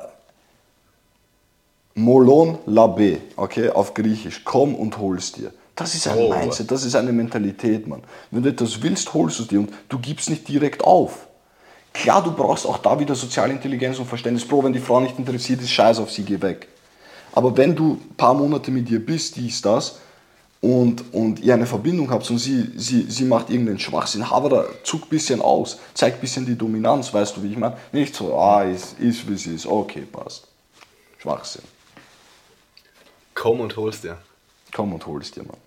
A: Molon labe, okay, auf Griechisch. Komm und hol's dir. Das ist ein oh, Mindset, das ist eine Mentalität, Mann. Wenn du etwas willst, holst du es dir und du gibst nicht direkt auf. Klar, du brauchst auch da wieder soziale Intelligenz und Verständnis. Bro, wenn die Frau nicht interessiert ist, scheiß auf sie, geh weg. Aber wenn du ein paar Monate mit ihr bist, dies, das, und, und ihr eine Verbindung habt und sie, sie, sie macht irgendeinen Schwachsinn, Havara, zuck ein bisschen aus, zeig ein bisschen die Dominanz, weißt du, wie ich meine? Nicht so, ah, ist, ist wie es ist, okay, passt. Schwachsinn.
B: Komm und holst dir.
A: Komm und holst dir, Mann.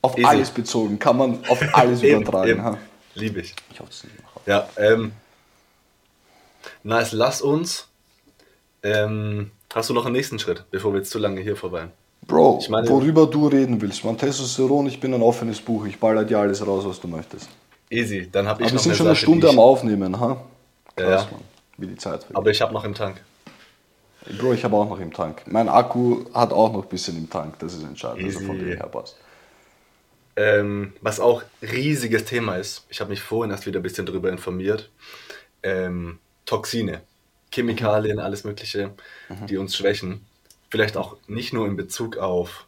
A: Auf Easy. alles bezogen, kann man auf alles übertragen. Eben.
B: Liebe ich. Ich hoffe, es nicht Ja, ähm, nice, lass uns. Ähm, hast du noch einen nächsten Schritt, bevor wir jetzt zu lange hier vorbei?
A: Bro, ich meine, worüber du reden willst. Man, Testosteron, ich bin ein offenes Buch. Ich baller dir alles raus, was du möchtest.
B: Easy, dann habe ich
A: Aber noch wir sind schon eine Stunde am Aufnehmen, ha?
B: Krass, ja. Mann. Wie die Zeit vergeht. Aber ich habe noch im Tank.
A: Bro, ich habe auch noch im Tank. Mein Akku hat auch noch ein bisschen im Tank. Das ist entscheidend, dass er von dem her passt.
B: Ähm, was auch riesiges Thema ist, ich habe mich vorhin erst wieder ein bisschen darüber informiert, ähm, Toxine, Chemikalien, alles Mögliche, mhm. die uns schwächen. Vielleicht auch nicht nur in Bezug auf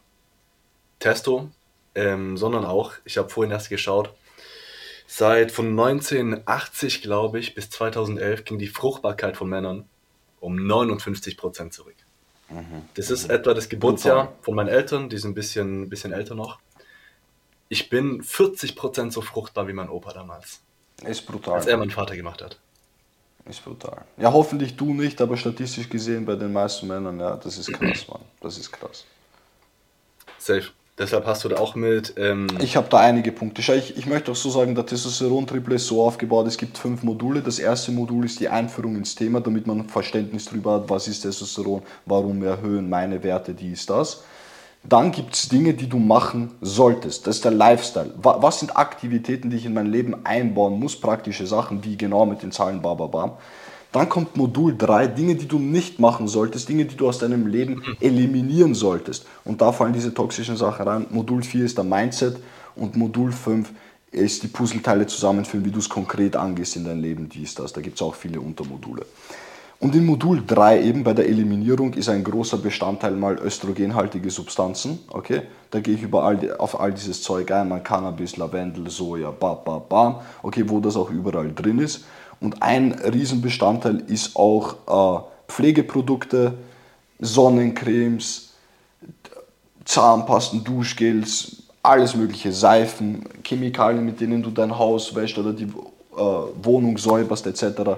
B: Testo, ähm, sondern auch, ich habe vorhin erst geschaut, seit von 1980, glaube ich, bis 2011 ging die Fruchtbarkeit von Männern um 59 Prozent zurück. Mhm. Das ist mhm. etwa das Geburtsjahr von meinen Eltern, die sind ein bisschen, bisschen älter noch. Ich bin 40 Prozent so fruchtbar wie mein Opa damals.
A: Ist brutal.
B: Als er meinen Vater gemacht hat.
A: Ist brutal. Ja, hoffentlich du nicht, aber statistisch gesehen bei den meisten Männern, ja, das ist krass, Mann. Das ist krass.
B: Safe. Deshalb hast du da auch mit. Ähm
A: ich habe da einige Punkte. Ich, ich möchte auch so sagen, der Testosteron-Triple ist so aufgebaut, es gibt fünf Module. Das erste Modul ist die Einführung ins Thema, damit man Verständnis darüber hat, was ist Testosteron, warum erhöhen meine Werte, dies, das. Dann gibt es Dinge, die du machen solltest. Das ist der Lifestyle. Was sind Aktivitäten, die ich in mein Leben einbauen muss? Praktische Sachen, wie genau mit den Zahlen, bababam. Dann kommt Modul 3, Dinge, die du nicht machen solltest, Dinge, die du aus deinem Leben eliminieren solltest. Und da fallen diese toxischen Sachen rein. Modul 4 ist der Mindset und Modul 5 ist die Puzzleteile zusammenführen, wie du es konkret angehst in dein Leben, dies, das. Da gibt es auch viele Untermodule. Und in Modul 3 eben bei der Eliminierung ist ein großer Bestandteil mal östrogenhaltige Substanzen. Okay, da gehe ich überall auf all dieses Zeug ein, man Cannabis, Lavendel, Soja, ba, ba, bam. Okay, wo das auch überall drin ist. Und ein Riesenbestandteil ist auch äh, Pflegeprodukte, Sonnencremes, Zahnpasten, Duschgels, alles mögliche, Seifen, Chemikalien, mit denen du dein Haus wäschst oder die äh, Wohnung säuberst etc.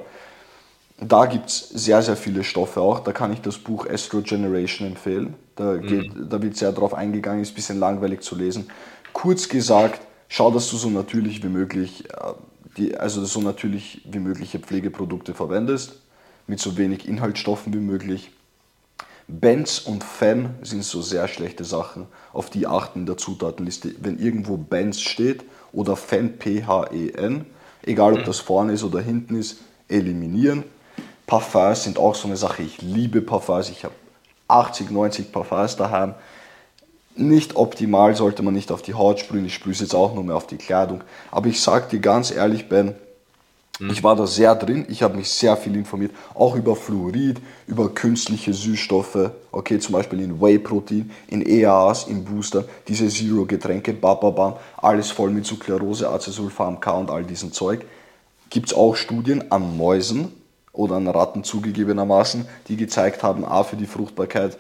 A: Da gibt es sehr, sehr viele Stoffe auch. Da kann ich das Buch Astro Generation empfehlen. Da, geht, mhm. da wird sehr darauf eingegangen, ist ein bisschen langweilig zu lesen. Kurz gesagt, schau, dass du so natürlich wie möglich äh, die, also so natürlich wie mögliche Pflegeprodukte verwendest, mit so wenig Inhaltsstoffen wie möglich. Benz und Fen sind so sehr schlechte Sachen, auf die achten in der Zutatenliste. Wenn irgendwo Benz steht oder Fen, P-H-E-N, egal ob das vorne ist oder hinten ist, eliminieren. Parfums sind auch so eine Sache. Ich liebe Parfums. Ich habe 80, 90 Parfums daheim. nicht optimal, sollte man nicht auf die Haut sprühen. Ich sprühe es jetzt auch nur mehr auf die Kleidung. Aber ich sage dir ganz ehrlich, Ben, mhm. ich war da sehr drin. Ich habe mich sehr viel informiert, auch über Fluorid, über künstliche Süßstoffe. Okay, zum Beispiel in Whey-Protein, in EAAs, in Booster, diese Zero-Getränke, Bababam, alles voll mit Sucralose, Acesulfam K und all diesem Zeug. Gibt es auch Studien an Mäusen oder an Ratten zugegebenermaßen, die gezeigt haben, A, für die Fruchtbarkeit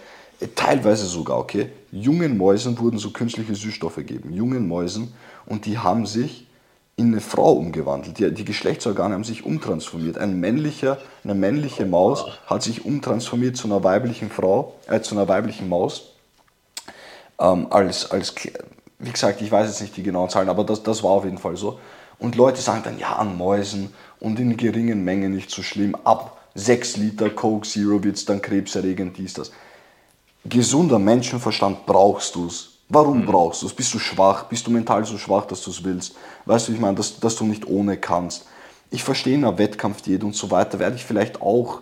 A: teilweise sogar, okay, jungen Mäusen wurden so künstliche Süßstoffe gegeben, jungen Mäusen, und die haben sich in eine Frau umgewandelt. Die, die Geschlechtsorgane haben sich umtransformiert. Ein männlicher, eine männliche Maus hat sich umtransformiert zu einer weiblichen Frau, äh, zu einer weiblichen Maus. Ähm, als, als, wie gesagt, ich weiß jetzt nicht die genauen Zahlen, aber das, das war auf jeden Fall so. Und Leute sagen dann, ja, an Mäusen und in geringen Mengen nicht so schlimm. Ab 6 Liter Coke Zero wird es dann krebserregend, dies, das gesunder Menschenverstand brauchst du es. Warum mhm. brauchst du es? Bist du schwach? Bist du mental so schwach, dass du es willst? Weißt du, ich meine, dass, dass du nicht ohne kannst. Ich verstehe in einer Wettkampfdiät und so weiter, werde ich vielleicht auch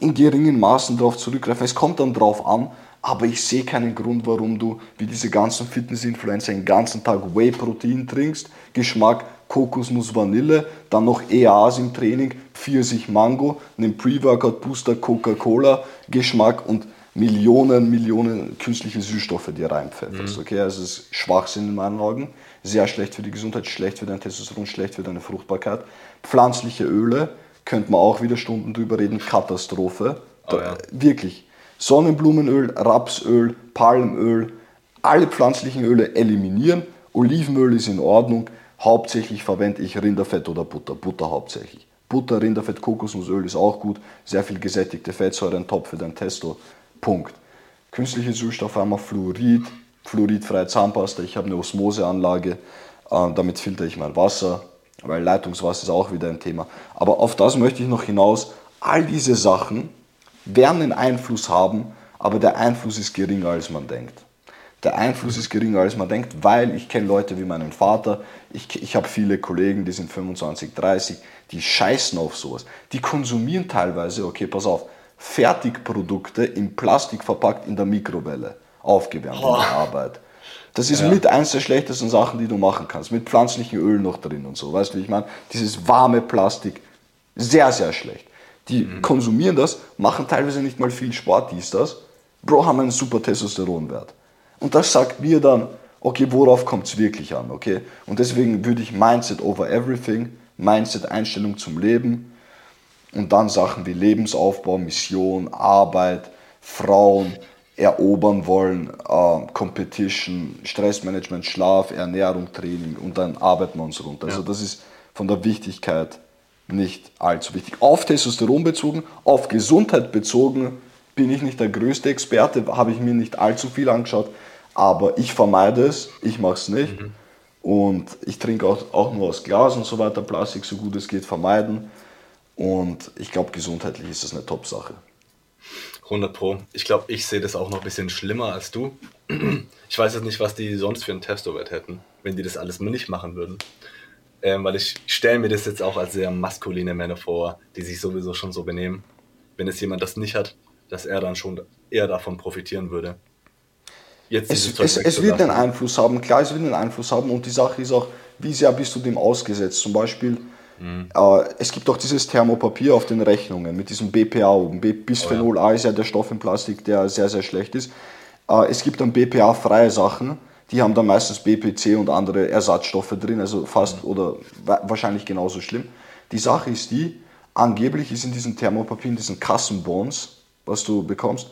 A: in geringen Maßen darauf zurückgreifen. Es kommt dann darauf an, aber ich sehe keinen Grund, warum du wie diese ganzen Fitness-Influencer den ganzen Tag Whey-Protein trinkst, Geschmack Kokosnuss Vanille, dann noch EAs im Training, Pfirsich Mango, einen Pre-Workout Booster Coca-Cola Geschmack und Millionen, Millionen künstliche Süßstoffe dir reinpfefferst. Mhm. Okay, also es ist Schwachsinn in meinen Augen. Sehr schlecht für die Gesundheit, schlecht für dein Testosteron, schlecht für deine Fruchtbarkeit. Pflanzliche Öle, könnte man auch wieder Stunden drüber reden, Katastrophe. Oh, ja. Wirklich. Sonnenblumenöl, Rapsöl, Palmöl, alle pflanzlichen Öle eliminieren. Olivenöl ist in Ordnung. Hauptsächlich verwende ich Rinderfett oder Butter. Butter hauptsächlich. Butter, Rinderfett, Kokosnussöl ist auch gut. Sehr viel gesättigte Fettsäuren, top für dein Testo. Punkt. Künstliche Süßstoffe haben wir Fluorid, fluoridfreie Zahnpasta. Ich habe eine Osmoseanlage, äh, damit filtere ich mein Wasser, weil Leitungswasser ist auch wieder ein Thema. Aber auf das möchte ich noch hinaus. All diese Sachen werden einen Einfluss haben, aber der Einfluss ist geringer als man denkt. Der Einfluss ist geringer als man denkt, weil ich kenne Leute wie meinen Vater, ich, ich habe viele Kollegen, die sind 25, 30, die scheißen auf sowas. Die konsumieren teilweise, okay, pass auf, Fertigprodukte in Plastik verpackt in der Mikrowelle aufgewärmt oh. in der Arbeit. Das ist ja. mit eins der schlechtesten Sachen, die du machen kannst. Mit pflanzlichem Öl noch drin und so. Weißt du, wie ich meine? Dieses warme Plastik, sehr, sehr schlecht. Die mhm. konsumieren das, machen teilweise nicht mal viel Sport, dies, das. Bro, haben einen super Testosteronwert. Und das sagt mir dann, okay, worauf kommt es wirklich an, okay? Und deswegen würde ich Mindset over everything, Mindset, Einstellung zum Leben, und dann Sachen wie Lebensaufbau, Mission, Arbeit, Frauen erobern wollen, äh, Competition, Stressmanagement, Schlaf, Ernährung, Training und dann arbeiten wir uns runter. Also. Also das ist von der Wichtigkeit nicht allzu wichtig. Auf Testosteron bezogen, auf Gesundheit bezogen bin ich nicht der größte Experte, habe ich mir nicht allzu viel angeschaut, aber ich vermeide es, ich mache es nicht. Mhm. Und ich trinke auch, auch nur aus Glas und so weiter, Plastik so gut es geht vermeiden. Und ich glaube, gesundheitlich ist das eine Top-Sache.
B: 100 Pro. Ich glaube, ich sehe das auch noch ein bisschen schlimmer als du. Ich weiß jetzt nicht, was die sonst für einen Testowert hätten, wenn die das alles nicht machen würden. Ähm, weil ich stelle mir das jetzt auch als sehr maskuline Männer vor, die sich sowieso schon so benehmen. Wenn es jemand das nicht hat, dass er dann schon eher davon profitieren würde.
A: Jetzt es, es, es wird einen Einfluss haben, klar, es wird einen Einfluss haben und die Sache ist auch, wie sehr bist du dem ausgesetzt? Zum Beispiel, Mhm. Äh, es gibt auch dieses Thermopapier auf den Rechnungen mit diesem BPA oben. Bisphenol A ist ja der Stoff im Plastik, der sehr, sehr schlecht ist. Äh, es gibt dann BPA-freie Sachen, die haben dann meistens BPC und andere Ersatzstoffe drin, also fast mhm. oder wahrscheinlich genauso schlimm. Die Sache ist die, angeblich ist in diesen Thermopapier, in diesen Kassenbons, was du bekommst,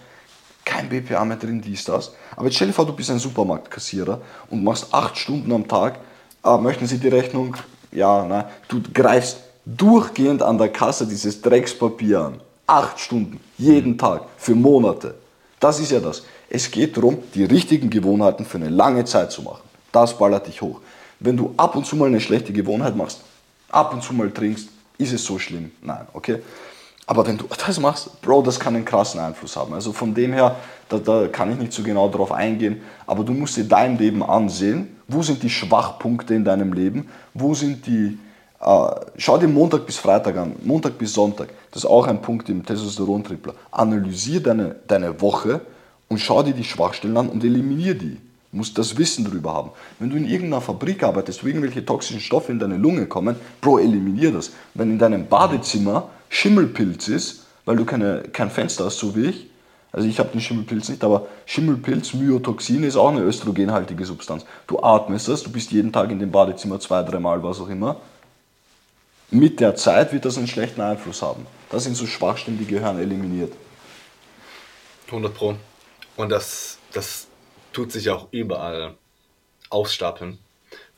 A: kein BPA mehr drin, dies, das. Aber jetzt stell dir vor, du bist ein Supermarktkassierer und machst acht Stunden am Tag, äh, möchten Sie die Rechnung ja, ne? du greifst durchgehend an der Kasse dieses Dreckspapier an. Acht Stunden, jeden Tag, für Monate. Das ist ja das. Es geht darum, die richtigen Gewohnheiten für eine lange Zeit zu machen. Das ballert dich hoch. Wenn du ab und zu mal eine schlechte Gewohnheit machst, ab und zu mal trinkst, ist es so schlimm? Nein, okay? Aber wenn du das machst, Bro, das kann einen krassen Einfluss haben. Also von dem her, da, da kann ich nicht so genau darauf eingehen, aber du musst dir dein Leben ansehen wo sind die Schwachpunkte in deinem Leben? Wo sind die. Äh, schau dir Montag bis Freitag an, Montag bis Sonntag. Das ist auch ein Punkt im Testosteron-Tripler. Analysier deine, deine Woche und schau dir die Schwachstellen an und eliminier die. Du musst das Wissen darüber haben. Wenn du in irgendeiner Fabrik arbeitest, wo irgendwelche toxischen Stoffe in deine Lunge kommen, Bro, eliminier das. Wenn in deinem Badezimmer Schimmelpilz ist, weil du keine, kein Fenster hast, so wie ich, also ich habe den Schimmelpilz nicht, aber Schimmelpilz, Myotoxin ist auch eine östrogenhaltige Substanz. Du atmest das, du bist jeden Tag in dem Badezimmer zwei, dreimal, was auch immer. Mit der Zeit wird das einen schlechten Einfluss haben. Das sind so Schwachstellen, die gehören eliminiert.
B: 100 Pro. Und das, das tut sich auch überall ausstapeln.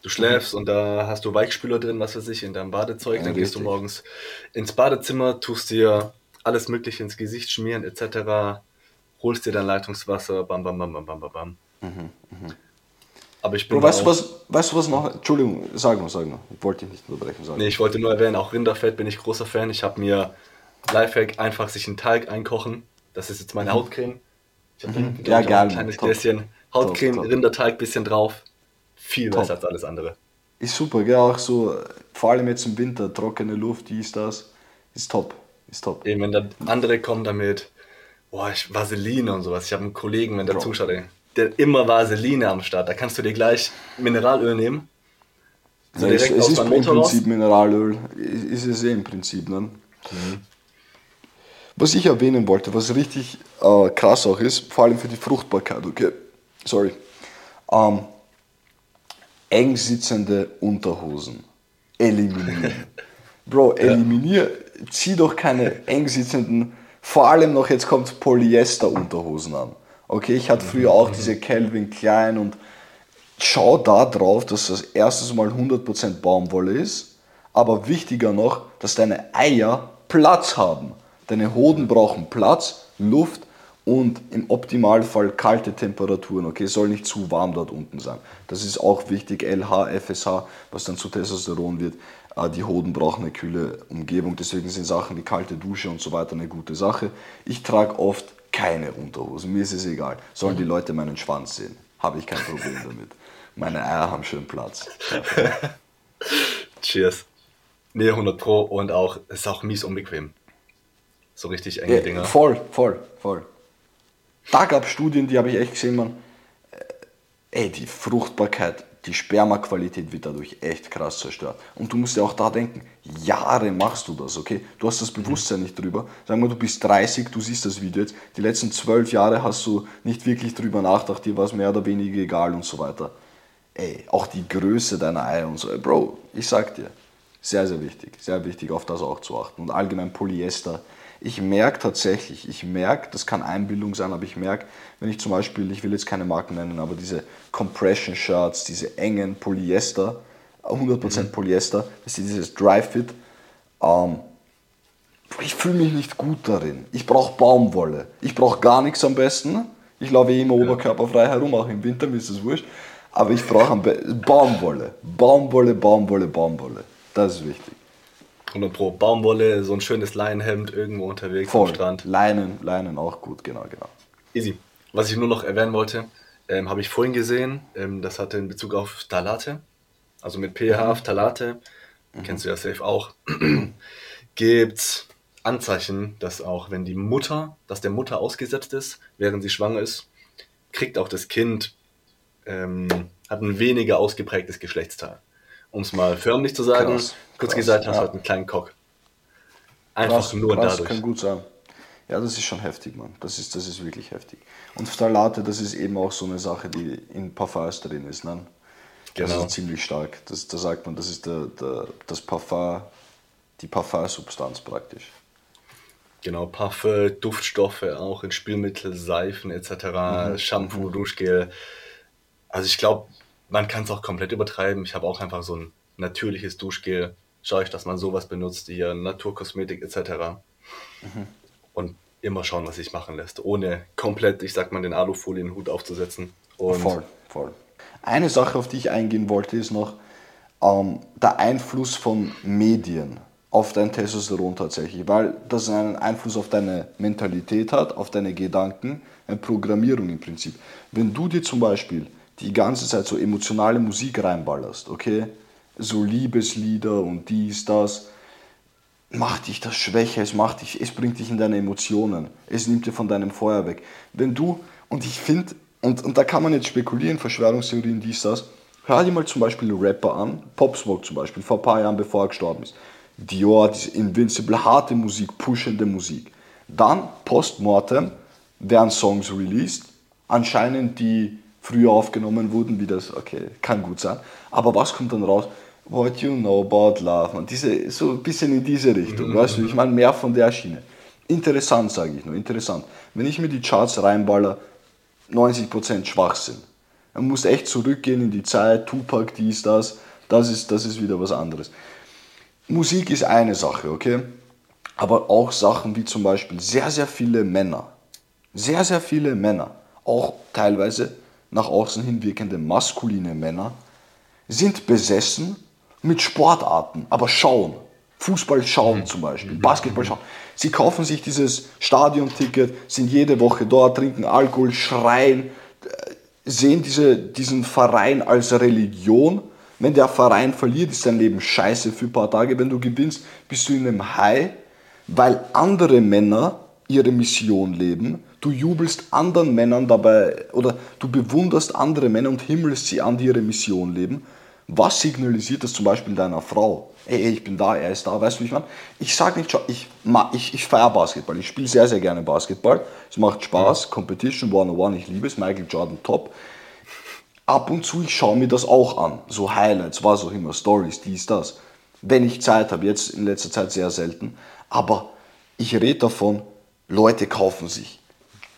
B: Du schläfst und da hast du Weichspüler drin, was weiß ich, in deinem Badezeug. Ja, dann richtig. gehst du morgens ins Badezimmer, tust dir alles Mögliche ins Gesicht schmieren, etc holst dir dein Leitungswasser, bam, bam, bam, bam, bam, bam. Mhm, mh.
A: Aber ich bin. Bro, weißt, du was, weißt du was noch? Entschuldigung, sag noch, sag noch. Ich wollte dich nicht unterbrechen.
B: Sag nee, ich wollte nur erwähnen, auch Rinderfett bin ich großer Fan. Ich habe mir Lifehack einfach sich einen Teig einkochen. Das ist jetzt meine mhm. Hautcreme. Ich habe mhm. ja, ein kleines. Gläschen Hautcreme, top, top. Rinderteig, bisschen drauf. Viel top. besser als alles andere.
A: Ist super, gell? Auch so, vor allem jetzt im Winter, trockene Luft, dies, das. Ist top. Ist top.
B: Eben, wenn dann andere kommen damit boah, ich, Vaseline und sowas. Ich habe einen Kollegen, wenn der Bro. zuschaut, ey, der immer Vaseline am Start. Da kannst du dir gleich Mineralöl nehmen.
A: So ja, es, es ist im Prinzip raus. Mineralöl. Ist es eh im Prinzip. Ne? Mhm. Was ich erwähnen wollte, was richtig äh, krass auch ist, vor allem für die Fruchtbarkeit, okay? Sorry. Ähm, eng sitzende Unterhosen. Eliminieren. Bro, eliminier, ja. zieh doch keine eng sitzenden vor allem noch, jetzt kommt Polyester-Unterhosen an. Okay, ich hatte früher auch diese Calvin Klein und schau da drauf, dass das erstes Mal 100% Baumwolle ist, aber wichtiger noch, dass deine Eier Platz haben. Deine Hoden brauchen Platz, Luft und im Optimalfall kalte Temperaturen. Okay, soll nicht zu warm dort unten sein. Das ist auch wichtig. LH, FSH, was dann zu Testosteron wird. Äh, die Hoden brauchen eine kühle Umgebung, deswegen sind Sachen wie kalte Dusche und so weiter eine gute Sache. Ich trage oft keine Unterhosen, mir ist es egal. Sollen die Leute meinen Schwanz sehen, habe ich kein Problem damit. Meine Eier haben schön Platz.
B: Cheers. Nee, 100 Pro und auch, es ist auch mies unbequem. So richtig enge ja, Dinger.
A: Voll, voll, voll. Da gab es Studien, die habe ich echt gesehen, man. Äh, ey, die Fruchtbarkeit die Spermaqualität wird dadurch echt krass zerstört. Und du musst ja auch da denken, Jahre machst du das, okay? Du hast das Bewusstsein nicht drüber. Sagen wir, du bist 30, du siehst das Video jetzt. Die letzten zwölf Jahre hast du nicht wirklich drüber nachgedacht, dir war es mehr oder weniger egal und so weiter. Ey, auch die Größe deiner Eier und so. Bro, ich sag dir, sehr, sehr wichtig. Sehr wichtig, auf das auch zu achten. Und allgemein Polyester ich merke tatsächlich, ich merke, das kann Einbildung sein, aber ich merke, wenn ich zum Beispiel, ich will jetzt keine Marken nennen, aber diese Compression Shirts, diese engen Polyester, 100% mhm. Polyester, das ist dieses Dry Fit, ähm, ich fühle mich nicht gut darin. Ich brauche Baumwolle. Ich brauche gar nichts am besten. Ich laufe eh immer ja. oberkörperfrei herum, auch im Winter, mir ist das wurscht. Aber ich brauche Baumwolle. Baumwolle, Baumwolle, Baumwolle. Das ist wichtig.
B: 100 Pro Baumwolle, so ein schönes Leinenhemd irgendwo unterwegs
A: Voll. am Strand. Leinen, Leinen auch gut, genau, genau.
B: Easy. Was ich nur noch erwähnen wollte, ähm, habe ich vorhin gesehen, ähm, das hatte in Bezug auf Talate, also mit pH, Talate, mhm. kennst du ja safe auch, gibt Anzeichen, dass auch wenn die Mutter, dass der Mutter ausgesetzt ist, während sie schwanger ist, kriegt auch das Kind, ähm, hat ein weniger ausgeprägtes Geschlechtsteil um es mal förmlich zu sagen, krass, kurz krass, gesagt, hast ja. halt einen kleinen Cock.
A: Einfach krass, nur krass, dadurch. kann gut sein. Ja, das ist schon heftig, Mann. Das ist, das ist wirklich heftig. Und Phthalate, das ist eben auch so eine Sache, die in Parfums drin ist. Ne? Genau. Das ist ziemlich stark. Das, da sagt man, das ist der, der, das Parfum, die Parfumsubstanz praktisch.
B: Genau, Parfum, Duftstoffe auch in Spielmittel, Seifen etc., mhm. Shampoo, mhm. Duschgel. Also ich glaube, man kann es auch komplett übertreiben. Ich habe auch einfach so ein natürliches Duschgel. Schaue ich, dass man sowas benutzt, hier Naturkosmetik etc. Mhm. Und immer schauen, was sich machen lässt, ohne komplett, ich sag mal, den Alufolienhut aufzusetzen. Und
A: voll, voll. Eine Sache, auf die ich eingehen wollte, ist noch ähm, der Einfluss von Medien auf dein Testosteron tatsächlich, weil das einen Einfluss auf deine Mentalität hat, auf deine Gedanken, eine Programmierung im Prinzip. Wenn du dir zum Beispiel die ganze Zeit so emotionale Musik reinballerst, okay? So Liebeslieder und dies, das, macht dich das schwächer, es, macht dich, es bringt dich in deine Emotionen, es nimmt dir von deinem Feuer weg. Wenn du, Und ich finde, und, und da kann man jetzt spekulieren, Verschwörungstheorien, dies, das. Hör dir mal zum Beispiel Rapper an, Pop Smoke zum Beispiel, vor ein paar Jahren, bevor er gestorben ist. Dior, diese Invincible, harte Musik, pushende Musik. Dann, postmortem, werden Songs released, anscheinend die früher aufgenommen wurden, wie das, okay, kann gut sein. Aber was kommt dann raus? What you know about love. Und diese, so ein bisschen in diese Richtung, mhm. weißt du, ich meine mehr von der Schiene. Interessant, sage ich nur, interessant. Wenn ich mir die Charts reinballer, 90% Schwachsinn. Man muss echt zurückgehen in die Zeit, Tupac, dies, das, das ist, das ist wieder was anderes. Musik ist eine Sache, okay? Aber auch Sachen wie zum Beispiel sehr, sehr viele Männer, sehr, sehr viele Männer, auch teilweise nach außen hin wirkende maskuline Männer, sind besessen mit Sportarten, aber schauen. Fußball schauen mhm. zum Beispiel, Basketball schauen. Sie kaufen sich dieses Stadionticket, sind jede Woche dort, trinken Alkohol, schreien, äh, sehen diese, diesen Verein als Religion. Wenn der Verein verliert, ist dein Leben scheiße für ein paar Tage. Wenn du gewinnst, bist du in einem High, weil andere Männer ihre Mission leben. Du jubelst anderen Männern dabei oder du bewunderst andere Männer und himmelst sie an, die ihre Mission leben. Was signalisiert das zum Beispiel deiner Frau? Ey, ich bin da, er ist da, weißt du, wie ich meine? Ich sage nicht, ich, ich, ich feiere Basketball, ich spiele sehr, sehr gerne Basketball. Es macht Spaß, Competition 101, ich liebe es, Michael Jordan top. Ab und zu, ich schaue mir das auch an, so Highlights, was auch immer, Stories, dies, das. Wenn ich Zeit habe, jetzt in letzter Zeit sehr selten. Aber ich rede davon, Leute kaufen sich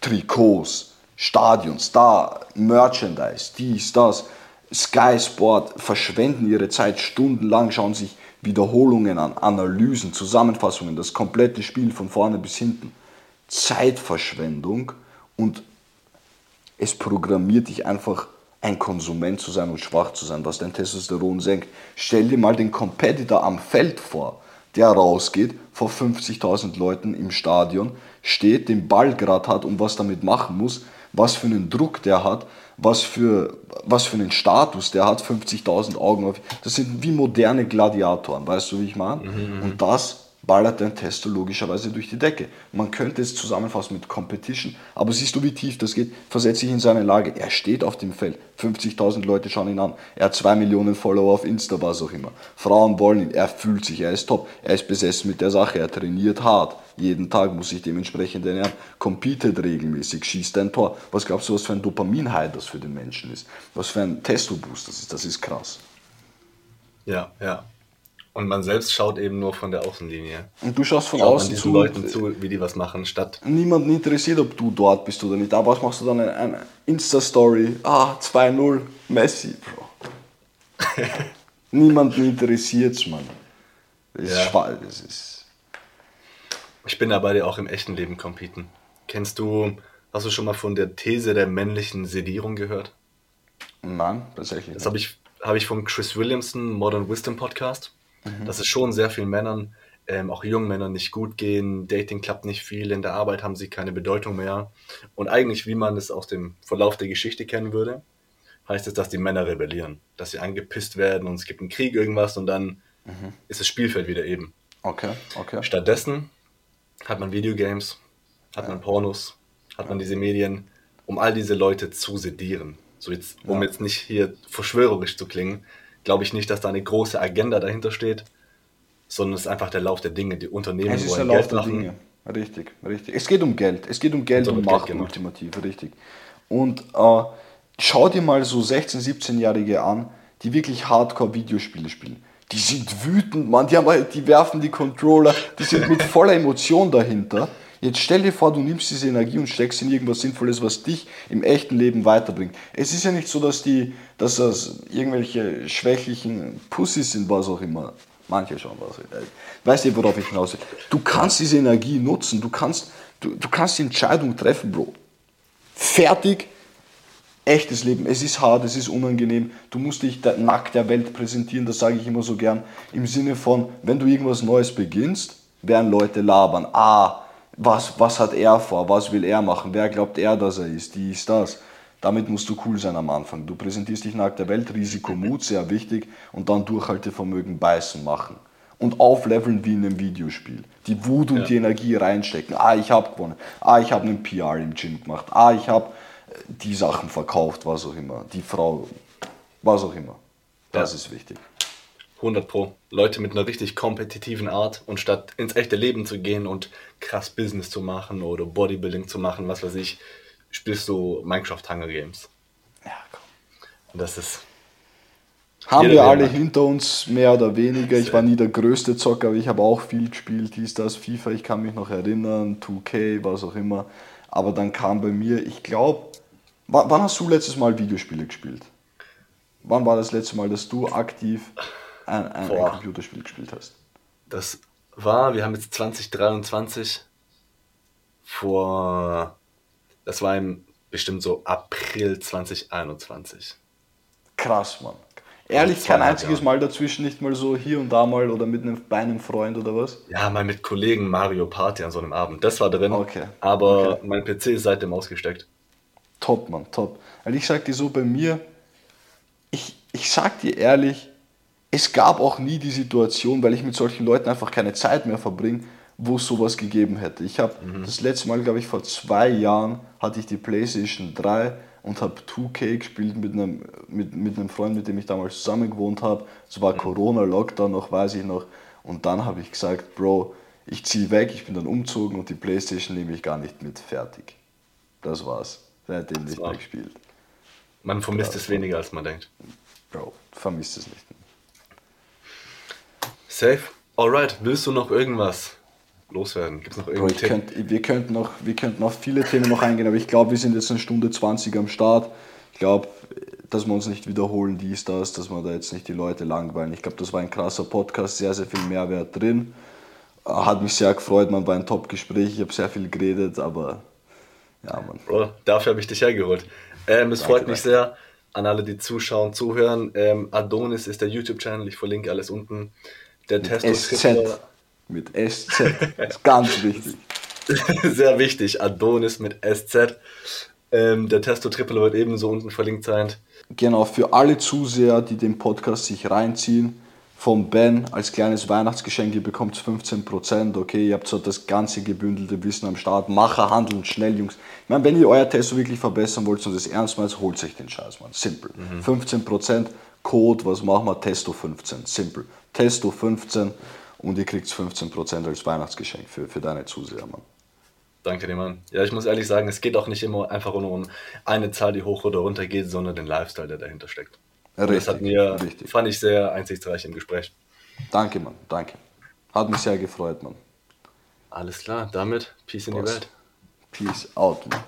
A: Trikots, Stadions, da, Merchandise, dies, das Sky Sport verschwenden ihre Zeit stundenlang, schauen sich Wiederholungen an, Analysen, Zusammenfassungen, das komplette Spiel von vorne bis hinten. Zeitverschwendung und es programmiert dich einfach ein Konsument zu sein und schwach zu sein, was dein Testosteron senkt. Stell dir mal den Competitor am Feld vor, der rausgeht, vor 50.000 Leuten im Stadion, steht, den Ball gerade hat und was damit machen muss, was für einen Druck der hat, was für, was für einen Status der hat, 50.000 Augen auf. Das sind wie moderne Gladiatoren, weißt du, wie ich meine? Mhm, mhm, und das ballert dein Testo logischerweise durch die Decke. Man könnte es zusammenfassen mit Competition, aber siehst du, wie tief das geht? Versetze dich in seine Lage. Er steht auf dem Feld. 50.000 Leute schauen ihn an. Er hat 2 Millionen Follower auf Insta, was auch immer. Frauen wollen ihn. Er fühlt sich, er ist top. Er ist besessen mit der Sache. Er trainiert hart. Jeden Tag muss sich dementsprechend ernähren. Competet regelmäßig, schießt ein Tor. Was glaubst du, was für ein Dopamin-High das für den Menschen ist? Was für ein Testo-Boost das ist? Das ist krass.
B: Ja, ja. Und man selbst schaut eben nur von der Außenlinie.
A: Und du schaust von schaut außen
B: zu. Leuten zu, wie die was machen, statt.
A: Niemanden interessiert, ob du dort bist oder nicht. Aber was machst du dann? Eine Insta-Story. Ah, 2-0, Messi. Bro. Niemanden interessiert es, Mann. Das ist, ja. das ist.
B: Ich bin da bei dir auch im echten Leben competen. Kennst du, hast du schon mal von der These der männlichen Sedierung gehört?
A: Nein, tatsächlich.
B: Das habe ich, hab ich von Chris Williamson, Modern Wisdom Podcast mhm. dass es schon sehr vielen Männern, ähm, auch jungen Männern, nicht gut gehen. Dating klappt nicht viel, in der Arbeit haben sie keine Bedeutung mehr. Und eigentlich, wie man es aus dem Verlauf der Geschichte kennen würde, heißt es, dass die Männer rebellieren, dass sie angepisst werden und es gibt einen Krieg, irgendwas und dann mhm. ist das Spielfeld wieder eben.
A: Okay, okay.
B: Stattdessen hat man Videogames, hat ja. man Pornos, hat ja. man diese Medien, um all diese Leute zu sedieren. So jetzt, um jetzt nicht hier verschwörerisch zu klingen, glaube ich nicht, dass da eine große Agenda dahinter steht, sondern es ist einfach der Lauf der Dinge. Die Unternehmen
A: es ist der Lauf Geld der machen. Dinge. Richtig, richtig. Es geht um Geld. Es geht um Geld und, und Macht genau. ultimativ, richtig. Und äh, schau dir mal so 16-, 17-Jährige an, die wirklich Hardcore-Videospiele spielen. Die sind wütend, man. Die, haben, die werfen die Controller, die sind mit voller Emotion dahinter. Jetzt stell dir vor, du nimmst diese Energie und steckst in irgendwas Sinnvolles, was dich im echten Leben weiterbringt. Es ist ja nicht so, dass, die, dass das irgendwelche schwächlichen Pussys sind, was auch immer. Manche schon was. Weißt du, worauf ich hinaus will? Du kannst diese Energie nutzen, du kannst, du, du kannst die Entscheidung treffen, Bro. Fertig, echtes Leben. Es ist hart, es ist unangenehm. Du musst dich der, nackt der Welt präsentieren, das sage ich immer so gern. Im Sinne von, wenn du irgendwas Neues beginnst, werden Leute labern. Ah, was, was hat er vor, was will er machen, wer glaubt er, dass er ist, die ist das. Damit musst du cool sein am Anfang. Du präsentierst dich nackt der Welt, Risiko, Mut, sehr wichtig, und dann Durchhaltevermögen beißen machen. Und aufleveln wie in einem Videospiel. Die Wut und ja. die Energie reinstecken. Ah, ich habe gewonnen. Ah, ich habe einen PR im Gym gemacht. Ah, ich habe die Sachen verkauft, was auch immer. Die Frau, was auch immer. Das
B: Ja.
A: ist wichtig.
B: 100 Pro. Leute mit einer richtig kompetitiven Art und statt ins echte Leben zu gehen und krass Business zu machen oder Bodybuilding zu machen, was weiß ich, spielst du Minecraft Hunger Games.
A: Ja, komm.
B: Und das ist.
A: Haben wir alle hinter uns, mehr oder weniger. Ich war nie der größte Zocker, aber ich habe auch viel gespielt, hieß das, FIFA, ich kann mich noch erinnern, 2K, was auch immer. Aber dann kam bei mir, ich glaube, wann hast du letztes Mal Videospiele gespielt? Wann war das letzte Mal, dass du aktiv ein, ein, ein. Computerspiel gespielt hast?
B: Das war, wir haben jetzt 2023 vor. Das war im bestimmt so April 2021.
A: Krass, Mann. Ehrlich, kein einziges. Mal dazwischen, nicht mal so hier und da mal oder mit einem, bei einem Freund oder was?
B: Ja, mal mit Kollegen Mario Party an so einem Abend. Das war drin.
A: Okay.
B: Aber
A: Okay.
B: mein PC ist seitdem ausgesteckt.
A: Top, Mann, top. Weil ich sag dir so, bei mir, ich, ich sag dir ehrlich, es gab auch nie die Situation, weil ich mit solchen Leuten einfach keine Zeit mehr verbringe, wo es sowas gegeben hätte. Ich habe das letzte Mal, glaube ich, vor zwei Jahren hatte ich die PlayStation 3 und habe 2K gespielt mit einem, mit, mit einem Freund, mit dem ich damals zusammen gewohnt habe. Es war Corona-Lockdown noch, weiß ich noch. Und dann habe ich gesagt, Bro, ich ziehe weg, ich bin dann umzogen und die PlayStation nehme ich gar nicht mit. Fertig. Das war's. Seitdem nicht mehr gespielt.
B: Man vermisst es weniger, als man denkt.
A: Bro, vermisst es nicht.
B: Safe. Alright, willst du noch irgendwas loswerden? Gibt es noch
A: ich
B: Tipp?
A: könnt, wir, könnten noch, wir könnten auf viele Themen noch eingehen, aber ich glaube, wir sind jetzt eine Stunde 20 am Start. Ich glaube, dass wir uns nicht wiederholen, dies, das, dass wir da jetzt nicht die Leute langweilen. Ich glaube, das war ein krasser Podcast, sehr, sehr viel Mehrwert drin. Hat mich sehr gefreut, man war ein Top-Gespräch, ich habe sehr viel geredet, aber ja, man.
B: Bro, dafür habe ich dich hergeholt. Ähm, es
A: Danke,
B: freut mich
A: danke.
B: sehr an alle, die zuschauen, zuhören. Ähm, Adonis ist der YouTube-Channel, ich verlinke alles unten. Der Testo.
A: Mit SZ. Ist ganz wichtig.
B: Sehr wichtig, Adonis mit SZ. Ähm, der Testo Triple wird ebenso unten verlinkt sein.
A: Genau, für alle Zuseher, die den Podcast sich reinziehen, vom Ben als kleines Weihnachtsgeschenk, ihr bekommt 15%, okay, ihr habt so das ganze gebündelte Wissen am Start. Macher, handeln, schnell, Jungs. Ich meine, wenn ihr euer Testo wirklich verbessern wollt und das ernst meint, holt euch den Scheiß, Mann. Simple. 15% Code, was machen wir? Testo 15. Simple. Testo 15 und ihr kriegt 15% als Weihnachtsgeschenk für, für deine Zuseher, Mann.
B: Danke dir, Mann. Ja, ich muss ehrlich sagen, es geht auch nicht immer einfach nur um eine Zahl, die hoch oder runter geht, sondern den Lifestyle, der dahinter steckt. Und das hat mir,
A: richtig.
B: fand ich sehr einsichtsreich im Gespräch.
A: Danke, Mann, danke. Hat mich sehr gefreut, Mann.
B: Alles klar, damit Peace in die
A: Boss.
B: Welt.
A: Peace out, Mann.